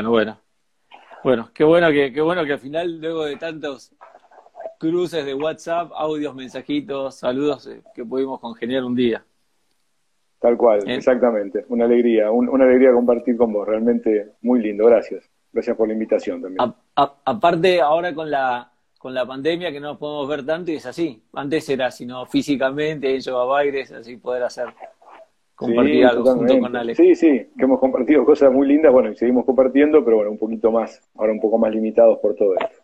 Bueno, bueno. Bueno, qué bueno que, qué bueno que al final, luego de tantos cruces de WhatsApp, audios, mensajitos, saludos, eh, que pudimos congeniar un día. Tal cual, exactamente. Una alegría, una alegría compartir con vos. Realmente muy lindo. Gracias. Gracias por la invitación también. aparte, ahora con la, con la pandemia que no nos podemos ver tanto y es así. Antes era sino físicamente, en Baires, así poder hacer compartir algo junto con Alex. Sí, sí, que hemos compartido cosas muy lindas, bueno, y seguimos compartiendo, pero bueno, un poquito más, ahora un poco más limitados por todo esto.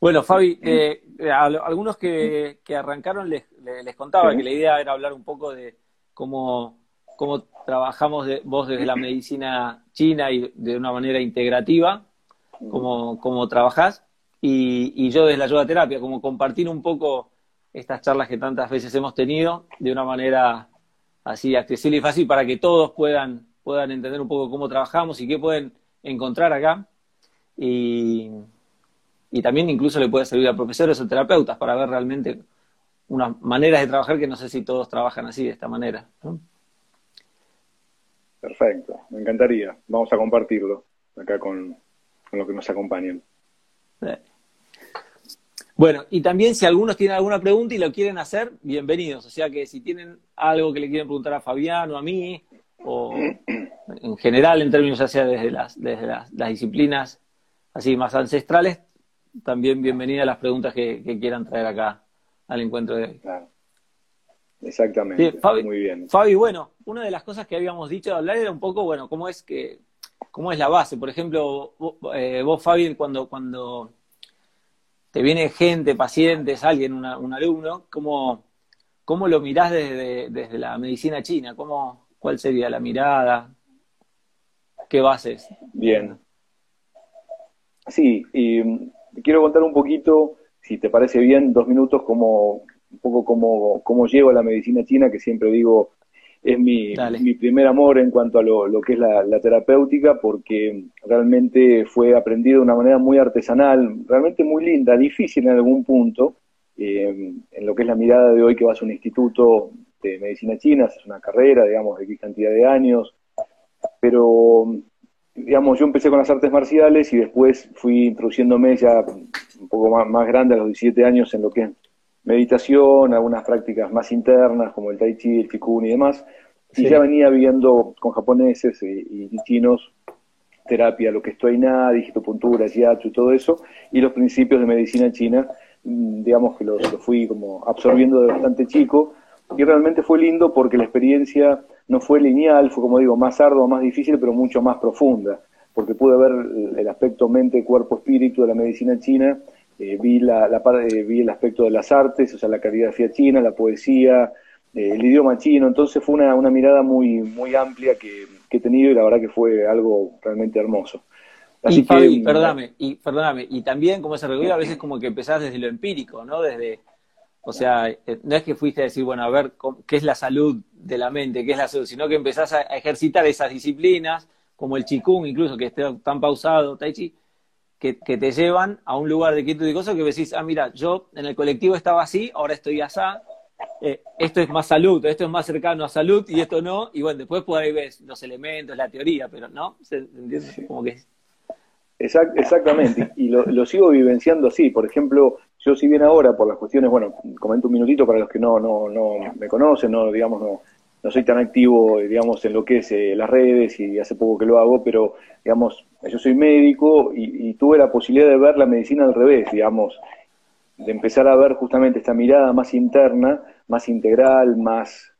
Bueno, Fabi, eh, a algunos que, que arrancaron les, les, contaba que la idea era hablar un poco de cómo, cómo trabajamos de, vos desde la medicina china y de una manera integrativa, cómo, cómo trabajás, y, y yo desde la yoga terapia, como compartir un poco estas charlas que tantas veces hemos tenido de una manera así accesible y fácil para que todos puedan, puedan entender un poco cómo trabajamos y qué pueden encontrar acá. Y, y también incluso le puede servir a profesores o terapeutas para ver realmente unas maneras de trabajar que no sé si todos trabajan así, de esta manera. Perfecto, me encantaría. Vamos a compartirlo acá con, con los que nos acompañan. Bueno, y también si algunos tienen alguna pregunta y lo quieren hacer, bienvenidos. O sea que si tienen algo que le quieren preguntar a Fabián o a mí, o en general en términos ya sea desde las, desde las, disciplinas así más ancestrales, también bienvenidas las preguntas que, quieran traer acá al encuentro de hoy. Exactamente. Muy bien. Fabi, bueno, una de las cosas que habíamos dicho de hablar era un poco, bueno, cómo es que, cómo es la base. Por ejemplo, vos, eh, vos Fabi, cuando, cuando te viene gente, pacientes, alguien, un alumno, ¿cómo, ¿cómo lo mirás desde, desde la medicina china? ¿Cómo, ¿Cuál sería la mirada? ¿Qué bases? Bien. Sí, y mm, quiero contar un poquito, si te parece bien, dos minutos, como, un poco cómo, cómo llego a la medicina china, que siempre digo, es mi, mi, primer amor en cuanto a lo, lo que es la, terapéutica, porque realmente fue aprendido de una manera muy artesanal, realmente muy linda, difícil en algún punto, eh, en lo que es la mirada de hoy que vas a un instituto de medicina china, es una carrera, digamos, de X cantidad de años, pero, digamos, yo empecé con las artes marciales y después fui introduciéndome ya un poco más, más grande a los 17 años en lo que es meditación, algunas prácticas más internas como el tai chi, el qigong y demás. Y ya venía viendo con japoneses y, chinos terapia, lo que estoy nada, digitopuntura, shiatsu, todo eso, y los principios de medicina china, mm, digamos que los, fui como absorbiendo de bastante chico, y realmente fue lindo porque la experiencia no fue lineal, fue como digo, más ardua, más difícil, pero mucho más profunda, porque pude ver el aspecto mente, cuerpo, espíritu de la medicina china eh, vi, la, la, vi el aspecto de las artes, o sea, la caligrafía china, la poesía, eh, el idioma chino, entonces fue una, una mirada muy, muy amplia que, he tenido y la verdad que fue algo realmente hermoso. Así y Fabi, perdóname, y perdóname, y también como se regular a veces como que empezás desde lo empírico, ¿no? Desde, o sea, eh, no es que fuiste a decir, bueno, a ver qué es la salud de la mente, qué es la salud, sino que empezás a ejercitar esas disciplinas, como el chikung incluso, que esté tan pausado, tai chi, que, te llevan a un lugar de quietud y cosas que decís, ah, mira, yo en el colectivo estaba así, ahora estoy allá, eh, esto es más salud, esto es más cercano a salud y esto no, y bueno, después por ahí ves los elementos, la teoría, pero no, ¿se entiende? Como que exactamente, y lo, lo, sigo vivenciando así, por ejemplo, yo si bien ahora por las cuestiones, bueno, comento un minutito para los que no, no, no me conocen, no, digamos, no, no soy tan activo, digamos, en lo que es eh, las redes y hace poco que lo hago, pero, digamos, yo soy médico y, tuve la posibilidad de ver la medicina al revés, digamos, de empezar a ver justamente esta mirada más interna, más integral, más,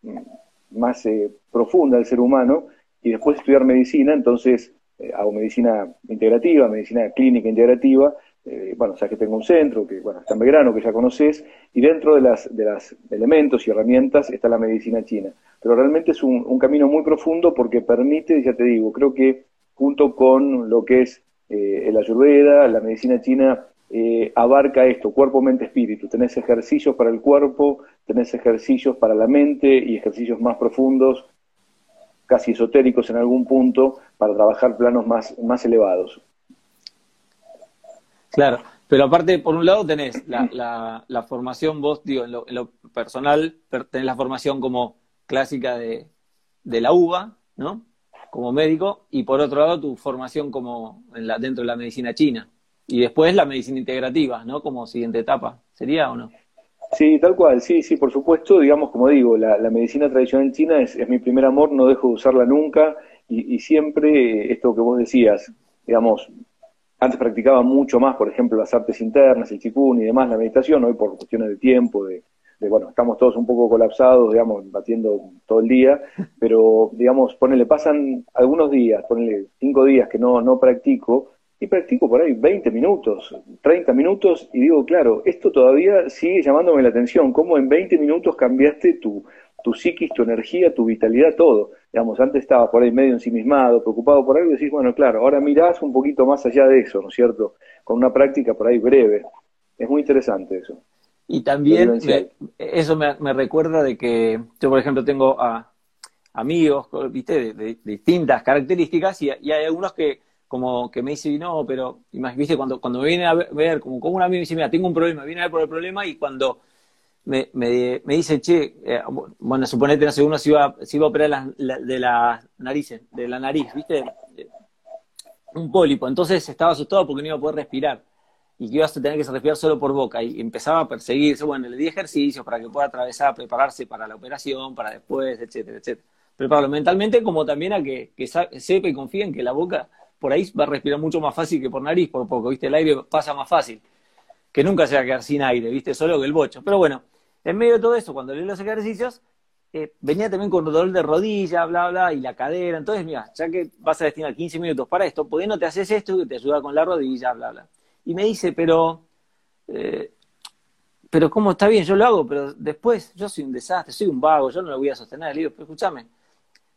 más eh, profunda del ser humano, y después estudiar medicina, entonces eh, hago medicina integrativa, medicina clínica integrativa, eh, bueno, sea que tengo un centro, que bueno, está en Belgrano, que ya conoces, y dentro de las, de elementos y herramientas está la medicina china. Pero realmente es un, camino muy profundo porque permite, ya te digo, creo que junto con lo que es eh, el la medicina china, eh, abarca esto, cuerpo, mente, espíritu. Tenés ejercicios para el cuerpo, tenés ejercicios para la mente y ejercicios más profundos, casi esotéricos en algún punto, para trabajar planos más, más elevados. Claro, pero aparte, por un lado tenés la, la, formación, vos, digo, en lo, personal, tenés la formación como clásica de, de la uva, ¿no? como médico y por otro lado tu formación como en la, dentro de la medicina china. Y después la medicina integrativa, ¿no? Como siguiente etapa. ¿Sería o no? Sí, tal cual, sí, sí, por supuesto, digamos, como digo, la, medicina tradicional china es, mi primer amor, no dejo de usarla nunca y, siempre esto que vos decías, digamos, antes practicaba mucho más, por ejemplo, las artes internas, el chikun y demás, la meditación, hoy por cuestiones de tiempo, de, bueno, estamos todos un poco colapsados, digamos, batiendo todo el día, pero, digamos, ponele, pasan algunos días, ponele cinco días que no, no practico, y practico por ahí 20 minutos, 30 minutos, y digo, claro, esto todavía sigue llamándome la atención, cómo en 20 minutos cambiaste tu, tu psiquis, tu energía, tu vitalidad, todo. Digamos, antes estaba por ahí medio ensimismado, preocupado por algo, y decís, bueno, claro, ahora mirás un poquito más allá de eso, ¿no es cierto? Con una práctica por ahí breve. Es muy interesante eso. Y también eso me, recuerda de que yo, por ejemplo, tengo a amigos, viste, de, distintas características y, hay algunos que como que me dicen, no, pero, viste, cuando, cuando me viene a ver, como, como un amigo me dice, mira, tengo un problema, viene a ver por el problema y cuando me, me, me dice, che, eh, bueno, suponete, no sé, uno se iba, iba a operar de las narices, de la nariz, viste, un pólipo, entonces estaba asustado porque no iba a poder respirar y que ibas a tener que respirar solo por boca y empezaba a perseguirse, bueno, le di ejercicios para que pueda atravesar, prepararse para la operación, para después, etcétera, etcétera. Prepararlo mentalmente como también a que, que sepa y confíe en que la boca por ahí va a respirar mucho más fácil que por nariz, por poco, ¿viste? El aire pasa más fácil, que nunca se va a quedar sin aire, ¿viste? Solo que el bocho. Pero bueno, en medio de todo eso, cuando leí los ejercicios, eh, venía también con dolor de rodilla, bla, bla, y la cadera. Entonces, mira, ya que vas a destinar 15 minutos para esto, ¿por qué no te haces esto que te ayuda con la rodilla, bla, bla? Y me dice, pero, eh, pero ¿cómo está bien? Yo lo hago, pero después yo soy un desastre, soy un vago, yo no lo voy a sostener. Le digo, pero escúchame,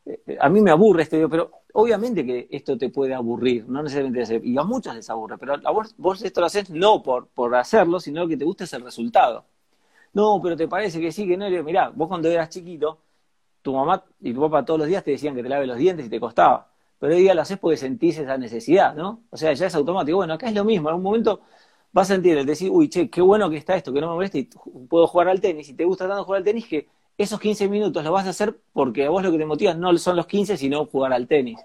eh, a mí me aburre este pero obviamente que esto te puede aburrir, no necesariamente y a muchos les aburre, pero a vos, vos esto lo haces no por, por hacerlo, sino que te gusta es el resultado. No, pero te parece que sí, que no. Mirá, vos cuando eras chiquito, tu mamá y tu papá todos los días te decían que te laves los dientes y te costaba pero hoy día lo haces porque sentís esa necesidad, ¿no? O sea, ya es automático. Bueno, acá es lo mismo, en algún momento vas a sentir el decir, uy, che, qué bueno que está esto, que no me molesta y puedo jugar al tenis, y te gusta tanto jugar al tenis que esos 15 minutos los vas a hacer porque a vos lo que te motiva no son los 15, sino jugar al tenis.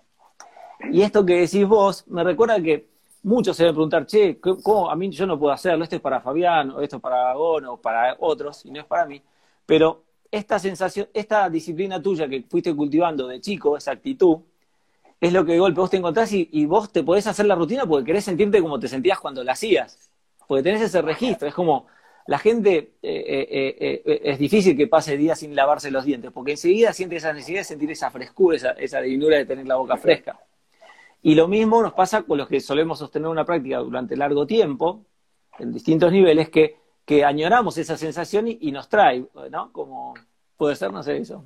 Y esto que decís vos, me recuerda que muchos se deben preguntar, che, ¿cómo a mí yo no puedo hacerlo? Esto es para Fabián, o esto es para Agón, o para otros, y no es para mí. Pero esta sensación, esta disciplina tuya que fuiste cultivando de chico, esa actitud, es lo que de golpe vos te encontrás y, vos te podés hacer la rutina porque querés sentirte como te sentías cuando la hacías. Porque tenés ese registro. Es como la gente, eh, eh, eh, es difícil que pase días sin lavarse los dientes, porque enseguida siente esa necesidad de sentir esa frescura, esa, esa de tener la boca fresca. Y lo mismo nos pasa con los que solemos sostener una práctica durante largo tiempo, en distintos niveles, que, que añoramos esa sensación y, nos trae, ¿no? Como puede ser, no sé, eso.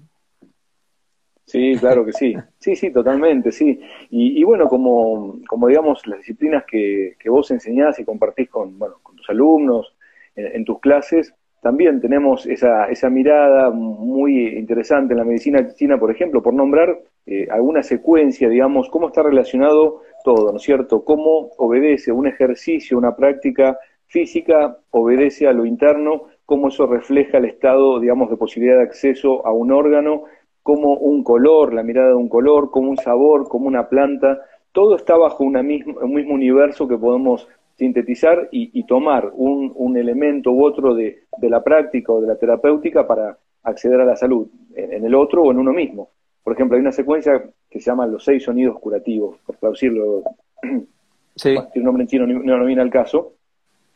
Sí, claro que sí. Sí, sí, totalmente, sí. Y, bueno, como, como digamos, las disciplinas que, que, vos enseñás y compartís con, bueno, con tus alumnos en, tus clases, también tenemos esa, esa mirada muy interesante en la medicina china, por ejemplo, por nombrar eh, alguna secuencia, digamos, cómo está relacionado todo, ¿no es cierto? Cómo obedece un ejercicio, una práctica física, obedece a lo interno, cómo eso refleja el estado, digamos, de posibilidad de acceso a un órgano como un color, la mirada de un color, como un sabor, como una planta, todo está bajo un mismo universo que podemos sintetizar y, tomar un, elemento u otro de, la práctica o de la terapéutica para acceder a la salud, en, el otro o en uno mismo. Por ejemplo, hay una secuencia que se llama los seis sonidos curativos, por traducirlo, sí. un nombre en chino no, viene al caso.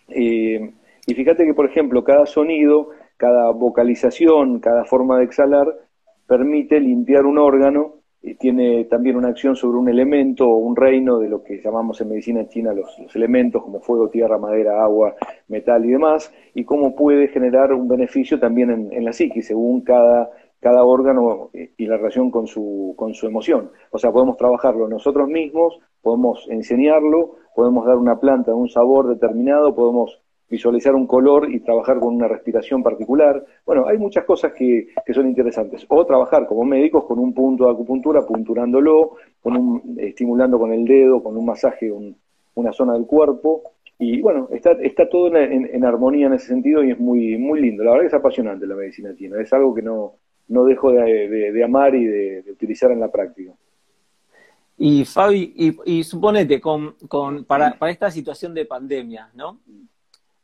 Eh, y fíjate que, por ejemplo, cada sonido, cada vocalización, cada forma de exhalar, permite limpiar un órgano y tiene también una acción sobre un elemento o un reino de lo que llamamos en medicina china los, elementos como fuego, tierra, madera, agua, metal y demás, y cómo puede generar un beneficio también en, la psique, según cada, cada órgano y la relación con su, con su emoción. O sea, podemos trabajarlo nosotros mismos, podemos enseñarlo, podemos dar una planta un sabor determinado, podemos visualizar un color y trabajar con una respiración particular. Bueno, hay muchas cosas que, que son interesantes. O trabajar como médicos con un punto de acupuntura, punturándolo, con un, estimulando con el dedo, con un masaje una zona del cuerpo. Y bueno, está, está todo en, armonía en ese sentido y es muy, muy lindo. La verdad que es apasionante la medicina china. Es algo que no, no dejo de, amar y de, utilizar en la práctica. Y Fabi, y, suponete, con, con, para, para, esta situación de pandemia, ¿no?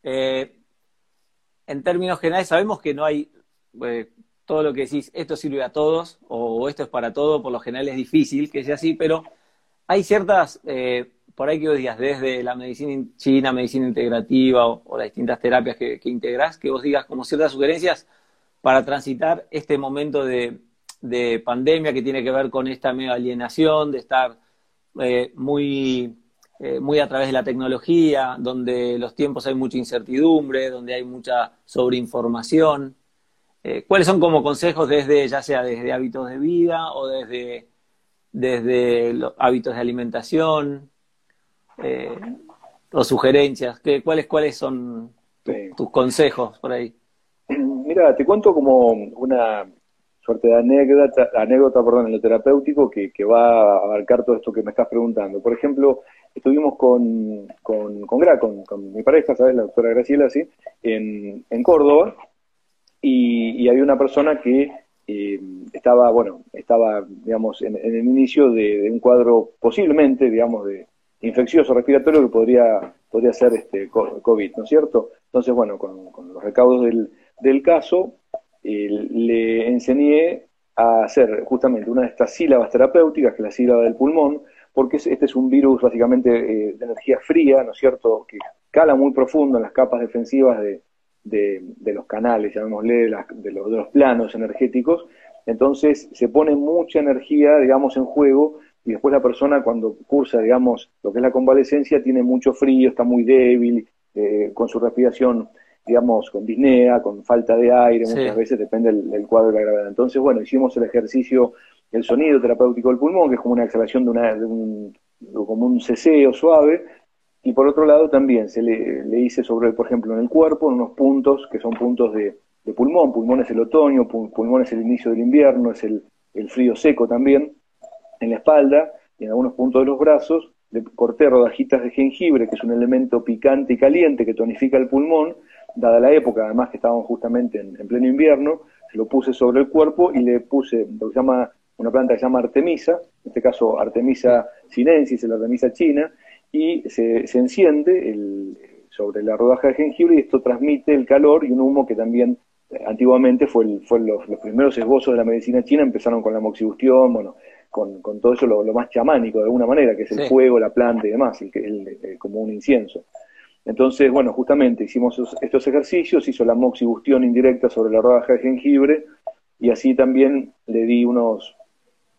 Eh, en términos generales, sabemos que no hay eh, todo lo que decís, esto sirve a todos o esto es para todo, por lo general es difícil que sea así, pero hay ciertas, eh, por ahí que vos digas, desde la medicina china, medicina integrativa o, las distintas terapias que, que integrás, que vos digas como ciertas sugerencias para transitar este momento de, pandemia que tiene que ver con esta medio alienación, de estar muy, eh, muy a través de la tecnología, donde los tiempos hay mucha incertidumbre, donde hay mucha sobreinformación. Eh, ¿Cuáles son como consejos desde, ya sea desde hábitos de vida o desde, desde los hábitos de alimentación o sugerencias? ¿Qué, cuáles, ¿Cuáles son tus consejos por ahí? Mira, te cuento como una suerte de anécdota, anécdota perdón, en lo terapéutico que, que, va a abarcar todo esto que me estás preguntando. Por ejemplo, estuvimos con, con, con, con, mi pareja, ¿sabes? La doctora Graciela, ¿sí? En, en Córdoba, y, había una persona que eh, estaba, bueno, estaba, digamos, en, el inicio de, un cuadro posiblemente, digamos, de infeccioso respiratorio que podría, podría ser este COVID, ¿no es cierto? Entonces, bueno, con, con los recaudos del del caso, eh, le enseñé a hacer justamente una de estas sílabas terapéuticas, que es la sílaba del pulmón, porque este es un virus básicamente eh, de energía fría, ¿no es cierto?, que cala muy profundo en las capas defensivas de, de, los canales, llamémosle, de, los, de los planos energéticos, entonces se pone mucha energía, digamos, en juego y después la persona cuando cursa, digamos, lo que es la convalecencia, tiene mucho frío, está muy débil, eh, con su respiración digamos, con disnea, con falta de aire, muchas veces depende del, cuadro de la gravedad. Entonces, bueno, hicimos el ejercicio, el sonido terapéutico del pulmón, que es como una exhalación de, una, un, como un ceseo suave, y por otro lado también se le, le, hice sobre, por ejemplo, en el cuerpo, en unos puntos que son puntos de, de pulmón, pulmón es el otoño, pulmón es el inicio del invierno, es el, el frío seco también, en la espalda y en algunos puntos de los brazos, le corté rodajitas de jengibre, que es un elemento picante y caliente que tonifica el pulmón, dada la época, además que estábamos justamente en, pleno invierno, se lo puse sobre el cuerpo y le puse lo que se llama una planta que se llama Artemisa, en este caso Artemisa sinensis, la Artemisa china, y se, se enciende el, sobre la rodaja de jengibre y esto transmite el calor y un humo que también eh, antiguamente fue, el, fue los, primeros esbozos de la medicina china, empezaron con la moxibustión, bueno, con, con todo eso lo, más chamánico de alguna manera, que es el fuego, la planta y demás, el, el, como un incienso. Entonces, bueno, justamente hicimos estos ejercicios, hizo la moxibustión indirecta sobre la rodaja de jengibre y así también le di unos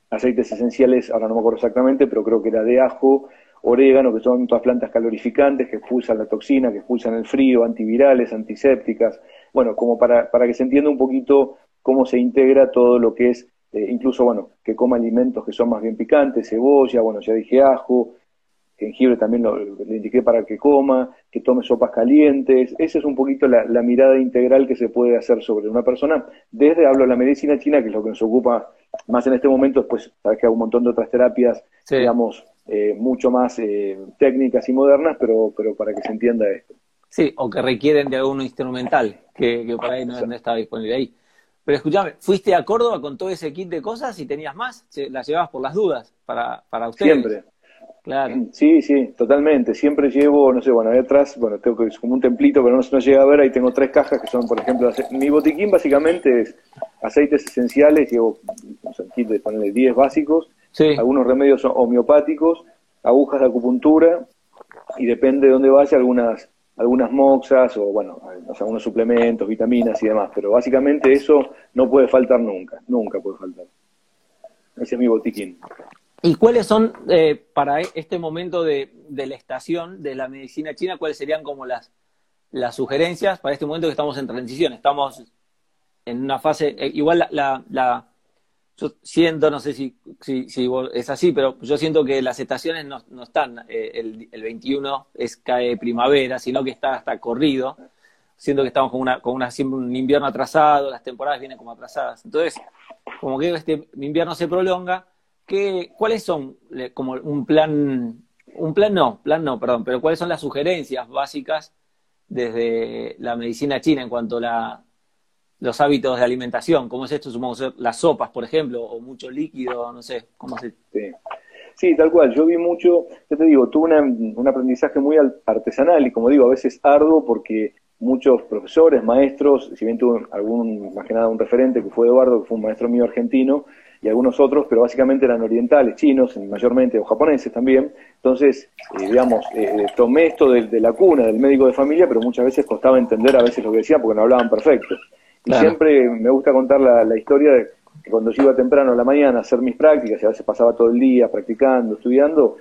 aceites esenciales, ahora no me acuerdo exactamente, pero creo que era de ajo, orégano, que son todas plantas calorificantes que expulsan la toxina, que expulsan el frío, antivirales, antisépticas, bueno, como para, para que se entienda un poquito cómo se integra todo lo que es, eh, incluso, bueno, que coma alimentos que son más bien picantes, cebolla, bueno, ya dije ajo, jengibre también lo, le indiqué para que coma, que tome sopas calientes. Esa es un poquito la, mirada integral que se puede hacer sobre una persona. Desde, hablo de la medicina china, que es lo que nos ocupa más en este momento, después sabes que hay un montón de otras terapias, digamos, eh, mucho más eh, técnicas y modernas, pero, pero para que se entienda esto. Sí, o que requieren de algún instrumental, que, que por ahí no, estaba disponible ahí. Pero escúchame, ¿fuiste a Córdoba con todo ese kit de cosas y tenías más? ¿Las llevabas por las dudas para, para ustedes? Siempre, Sí, sí, totalmente. Siempre llevo, no sé, bueno, ahí atrás, bueno, tengo que es como un templito, pero no, no llega a ver, ahí tengo tres cajas que son, por ejemplo, mi botiquín básicamente es aceites esenciales, llevo un kit de ponerle 10 básicos, algunos remedios homeopáticos, agujas de acupuntura, y depende de dónde vaya, algunas algunas moxas o, bueno, algunos suplementos, vitaminas y demás, pero básicamente eso no puede faltar nunca, nunca puede faltar. Ese es mi botiquín. ¿Y cuáles son, eh, para este momento de, la estación de la medicina china, cuáles serían como las, las sugerencias para este momento que estamos en transición? Estamos en una fase, eh, igual la, la, yo siento, no sé si, si, es así, pero yo siento que las estaciones no, no están, eh, el, el, 21 es cae primavera, sino que está hasta corrido. Siento que estamos con una, con una siempre un invierno atrasado, las temporadas vienen como atrasadas. Entonces, como que este invierno se prolonga, ¿qué, ¿cuáles son como un plan, un plan no, plan no, perdón, pero cuáles son las sugerencias básicas desde la medicina china en cuanto a la, los hábitos de alimentación? ¿Cómo es esto? Supongo las sopas, por ejemplo, o mucho líquido, no sé, ¿cómo se...? Sí. Tal cual. Yo vi mucho, ya te digo, tuve un aprendizaje muy artesanal y como digo, a veces arduo porque muchos profesores, maestros, si bien tuve algún, más que nada un referente que fue Eduardo, que fue un maestro mío argentino, y algunos otros, pero básicamente eran orientales, chinos, mayormente, o japoneses también. Entonces, eh, digamos, eh, eh, tomé esto de, la cuna, del médico de familia, pero muchas veces costaba entender a veces lo que decían porque no hablaban perfecto. Y siempre me gusta contar la, historia de que cuando yo iba temprano a la mañana a hacer mis prácticas, y a veces pasaba todo el día practicando, estudiando,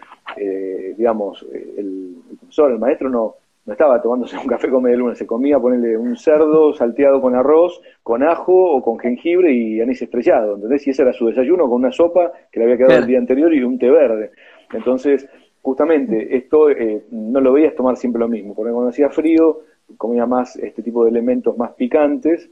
digamos, el profesor, el maestro no no estaba tomándose un café con media luna, se comía ponerle un cerdo salteado con arroz, con ajo o con jengibre y anís estrellado, ¿entendés? Y ese era su desayuno con una sopa que le había quedado el día anterior y un té verde. Entonces, justamente, esto eh, no lo veías tomar siempre lo mismo, porque cuando hacía frío comía más este tipo de elementos más picantes,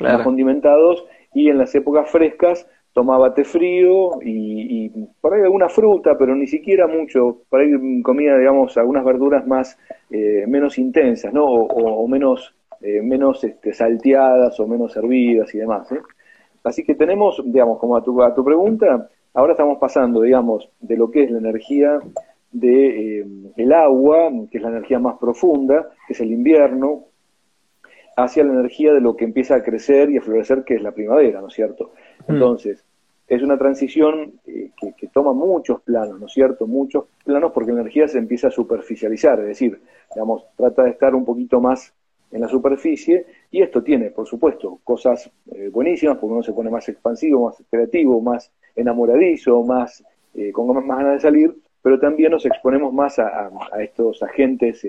más condimentados, y en las épocas frescas tomaba té frío y, por ahí alguna fruta, pero ni siquiera mucho, por ahí comía, digamos, algunas verduras más, eh, menos intensas, ¿no? O, menos, eh, menos este, salteadas o menos hervidas y demás, ¿eh? Así que tenemos, digamos, como a tu, a tu pregunta, ahora estamos pasando, digamos, de lo que es la energía de eh, el agua, que es la energía más profunda, que es el invierno, hacia la energía de lo que empieza a crecer y a florecer, que es la primavera, ¿no es cierto? Mm. Entonces, es una transición eh, que, toma muchos planos, ¿no es cierto? Muchos planos porque la energía se empieza a superficializar, es decir, digamos, trata de estar un poquito más en la superficie y esto tiene, por supuesto, cosas eh, buenísimas porque uno se pone más expansivo, más creativo, más enamoradizo, más eh, con más, ganas de salir, pero también nos exponemos más a, estos agentes,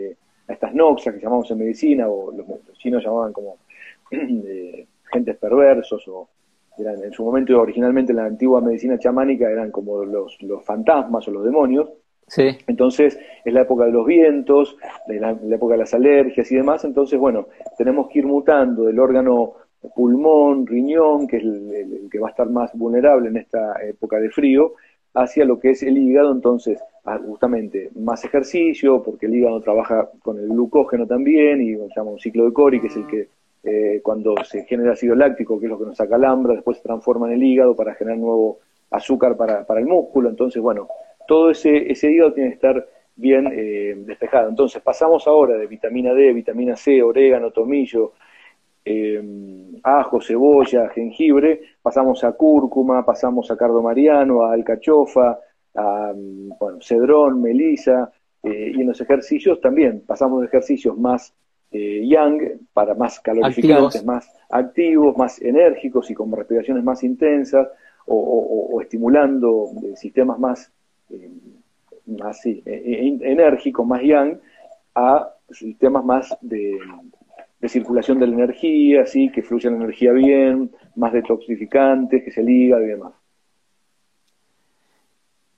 a estas noxas que llamamos en medicina o los, chinos llamaban como agentes perversos o eran en su momento originalmente en la antigua medicina chamánica eran como los, los fantasmas o los demonios. Sí. Entonces es la época de los vientos, la, época de las alergias y demás. Entonces, bueno, tenemos que ir mutando del órgano pulmón, riñón, que es el, que va a estar más vulnerable en esta época de frío, hacia lo que es el hígado. Entonces, ah, justamente más ejercicio, porque el hígado trabaja con el glucógeno también y se llama un ciclo de Cori, que es el que eh, cuando se genera ácido láctico, que es lo que nos acalambra, después se transforma en el hígado para generar nuevo azúcar para, para el músculo. Entonces, bueno, todo ese, ese hígado tiene que estar bien eh, despejado. Entonces, pasamos ahora de vitamina D, vitamina C, orégano, tomillo, eh, ajo, cebolla, jengibre, pasamos a cúrcuma, pasamos a cardo mariano, a alcachofa, a bueno, cedrón, melisa, y en los ejercicios también pasamos de ejercicios más eh, yang para más calorificantes, más activos, más enérgicos y con respiraciones más intensas o, estimulando sistemas más, eh, más e, enérgicos, más yang, a sistemas más de, circulación de la energía, así que fluya la energía bien, más detoxificantes, que se liga y demás.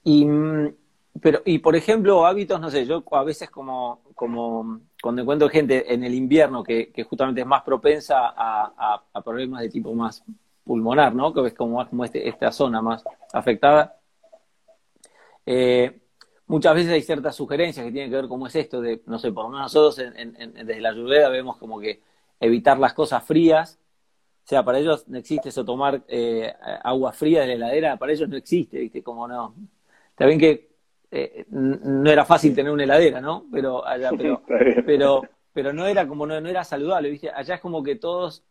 Y mm, pero, y por ejemplo, hábitos, no sé, yo a veces como, como cuando encuentro gente en el invierno que, justamente es más propensa a, problemas de tipo más pulmonar, ¿no? Que es como, como este, esta zona más afectada. Eh, muchas veces hay ciertas sugerencias que tienen que ver cómo es esto de, no sé, por lo menos nosotros desde la lluvia vemos como que evitar las cosas frías. O sea, para ellos no existe eso, tomar eh, agua fría de la heladera, para ellos no existe, ¿viste? Como no. Está bien que eh, no era fácil tener una heladera, ¿no? Pero allá, pero, pero, no era como, no, no, era saludable, ¿viste? Allá es como que todos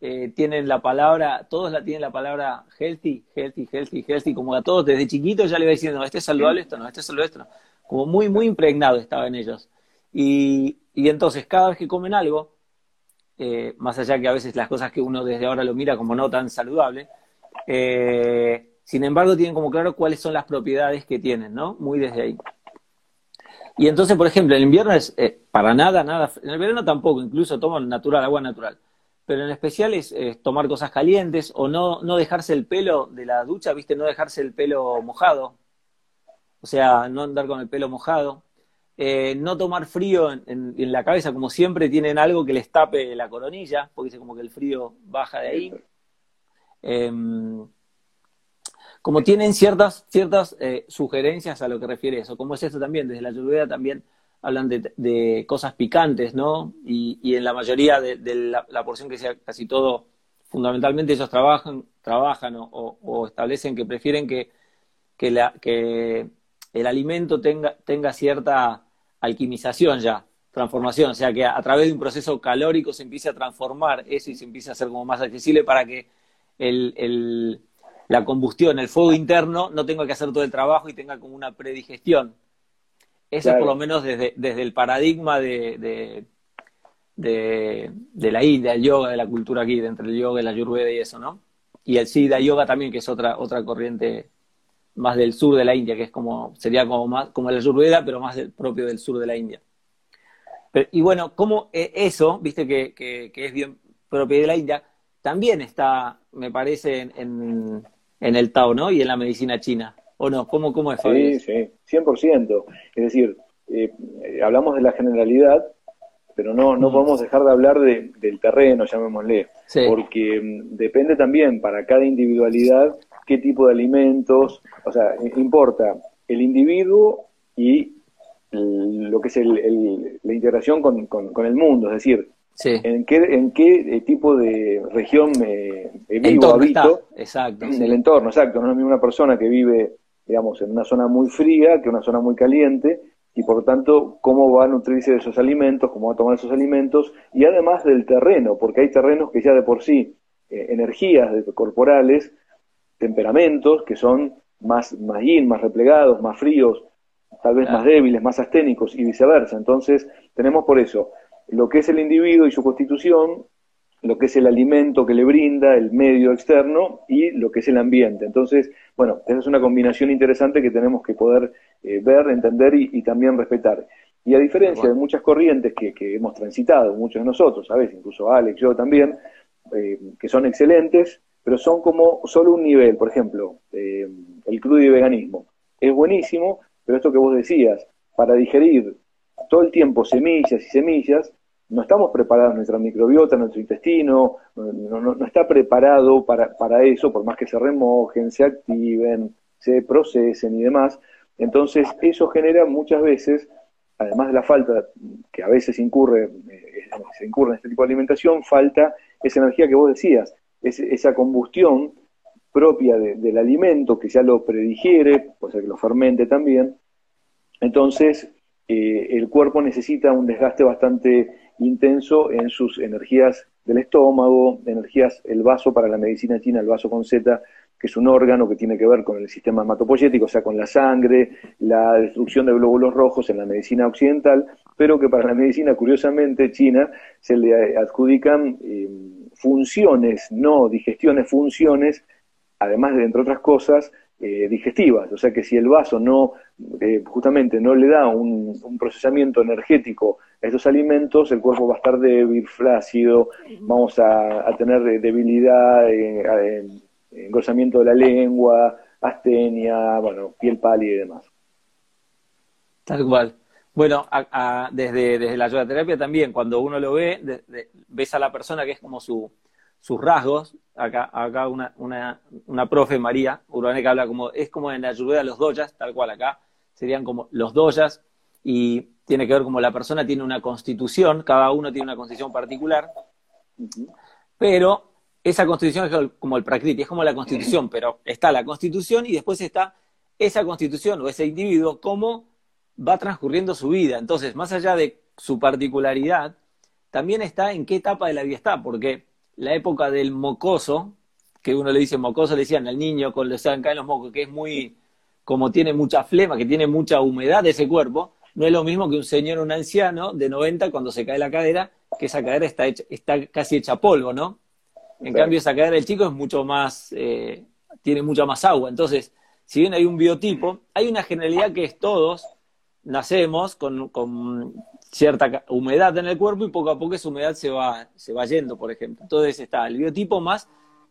eh, tienen la palabra, todos la tienen la palabra healthy, healthy, healthy, healthy, como a todos desde chiquitos ya le iba diciendo, no, este es saludable, esto no, este es saludable, esto no. Como muy, muy impregnado estaba en ellos. Y, y entonces cada vez que comen algo, eh, más allá que a veces las cosas que uno desde ahora lo mira como no tan saludable, eh, sin embargo, tienen como claro cuáles son las propiedades que tienen, ¿no? Muy desde ahí. Y entonces, por ejemplo, el invierno es eh, para nada, nada. En el verano tampoco, incluso toman natural, agua natural. Pero en especial es, tomar cosas calientes o no, no dejarse el pelo de la ducha, ¿viste? No dejarse el pelo mojado. O sea, no andar con el pelo mojado. Eh, no tomar frío en, la cabeza, como siempre tienen algo que les tape la coronilla, porque dice como que el frío baja de ahí. Eh, como tienen ciertas, ciertas eh, sugerencias a lo que refiere eso, como es esto también, desde la lluvia también hablan de, cosas picantes, ¿no? Y, en la mayoría de, la, porción que sea casi todo, fundamentalmente ellos trabajan, trabajan o, establecen que prefieren que, que, el alimento tenga, tenga cierta alquimización ya, transformación, o sea que a, través de un proceso calórico se empiece a transformar eso y se empiece a hacer como más accesible para que el, la combustión, el fuego interno, no tenga que hacer todo el trabajo y tenga como una predigestión. Eso es por lo menos desde, desde el paradigma de, de, de, la India, el yoga, de la cultura aquí, de entre el yoga y la ayurveda y eso, ¿no? Y el Siddha Yoga también, que es otra, otra corriente más del sur de la India, que es como, sería como más, como la ayurveda, pero más del, propio del sur de la India. y bueno, como eh, eso, viste que, que, es bien propio de la India, también está, me parece, en, en, el Tao, ¿no? Y en la medicina china. ¿O no? ¿Cómo, cómo es? Sí, sí, 100%. Es decir, eh, hablamos de la generalidad, pero no, no mm. podemos dejar de hablar de, del terreno, llamémosle, porque mm, depende también para cada individualidad qué tipo de alimentos, o sea, importa el individuo y lo que es el, la integración con, con, el mundo, es decir, en qué, en qué eh, tipo de región me, vivo, habito, exacto, en el entorno, exacto, no es una persona que vive, digamos, en una zona muy fría que una zona muy caliente, y por lo tanto cómo va a nutrirse de esos alimentos, cómo va a tomar esos alimentos, y además del terreno, porque hay terrenos que ya de por sí, eh, energías corporales, temperamentos que son más, más yin, más replegados, más fríos, tal vez más débiles, más asténicos y viceversa. Entonces tenemos por eso lo que es el individuo y su constitución, lo que es el alimento que le brinda, el medio externo y lo que es el ambiente. Entonces, bueno, esa es una combinación interesante que tenemos que poder eh, ver, entender y, también respetar. Y a diferencia de muchas corrientes que, hemos transitado, muchos de nosotros, ¿sabes? Incluso Alex, yo también, eh, que son excelentes, pero son como solo un nivel. Por ejemplo, eh, el crudo y veganismo. Es buenísimo, pero esto que vos decías, para digerir todo el tiempo semillas y semillas, no estamos preparados, nuestra microbiota, nuestro intestino, no, está preparado para, eso, por más que se remojen, se activen, se procesen y demás. Entonces, eso genera muchas veces, además de la falta que a veces incurre, eh, se incurre en este tipo de alimentación, falta esa energía que vos decías, esa combustión propia del alimento que ya lo predigiere, puede ser que lo fermente también. Entonces, eh, el cuerpo necesita un desgaste bastante intenso en sus energías del estómago, energías, el vaso para la medicina china, el vaso con Z, que es un órgano que tiene que ver con el sistema hematopoyético, o sea, con la sangre, la destrucción de glóbulos rojos en la medicina occidental, pero que para la medicina, curiosamente, china, se le adjudican eh, funciones, no digestiones, funciones, además de, entre otras cosas, eh, digestivas. O sea que si el vaso no, eh, justamente no le da un, procesamiento energético a estos alimentos, el cuerpo va a estar débil, flácido, vamos a, tener debilidad, eh, engrosamiento de la lengua, astenia, bueno, piel pálida y demás. Tal cual. Bueno, desde, desde la yoga también, cuando uno lo ve, ves a la persona que es como su, sus rasgos, acá, acá una, una, una profe, María Urbane, que habla como, es como en la ayurveda los doyas, tal cual acá, serían como los doyas, y tiene que ver como la persona tiene una constitución, cada uno tiene una constitución particular, pero esa constitución es como el prakriti, es como la constitución, pero está la constitución y después está esa constitución o ese individuo, cómo va transcurriendo su vida. Entonces, más allá de su particularidad, también está en qué etapa de la vida está, porque la época del mocoso, que uno le dice mocoso, le decían al niño con los caen los mocos, que es muy, como tiene mucha flema, que tiene mucha humedad de ese cuerpo, no es lo mismo que un señor, un anciano de 90 cuando se cae la cadera, que esa cadera está, está casi hecha polvo, ¿no? En cambio, esa cadera del chico es mucho más, eh, tiene mucha más agua. Entonces, si bien hay un biotipo, hay una generalidad que es todos nacemos con, con cierta humedad en el cuerpo y poco a poco esa humedad se va, se va yendo, por ejemplo. Entonces está el biotipo más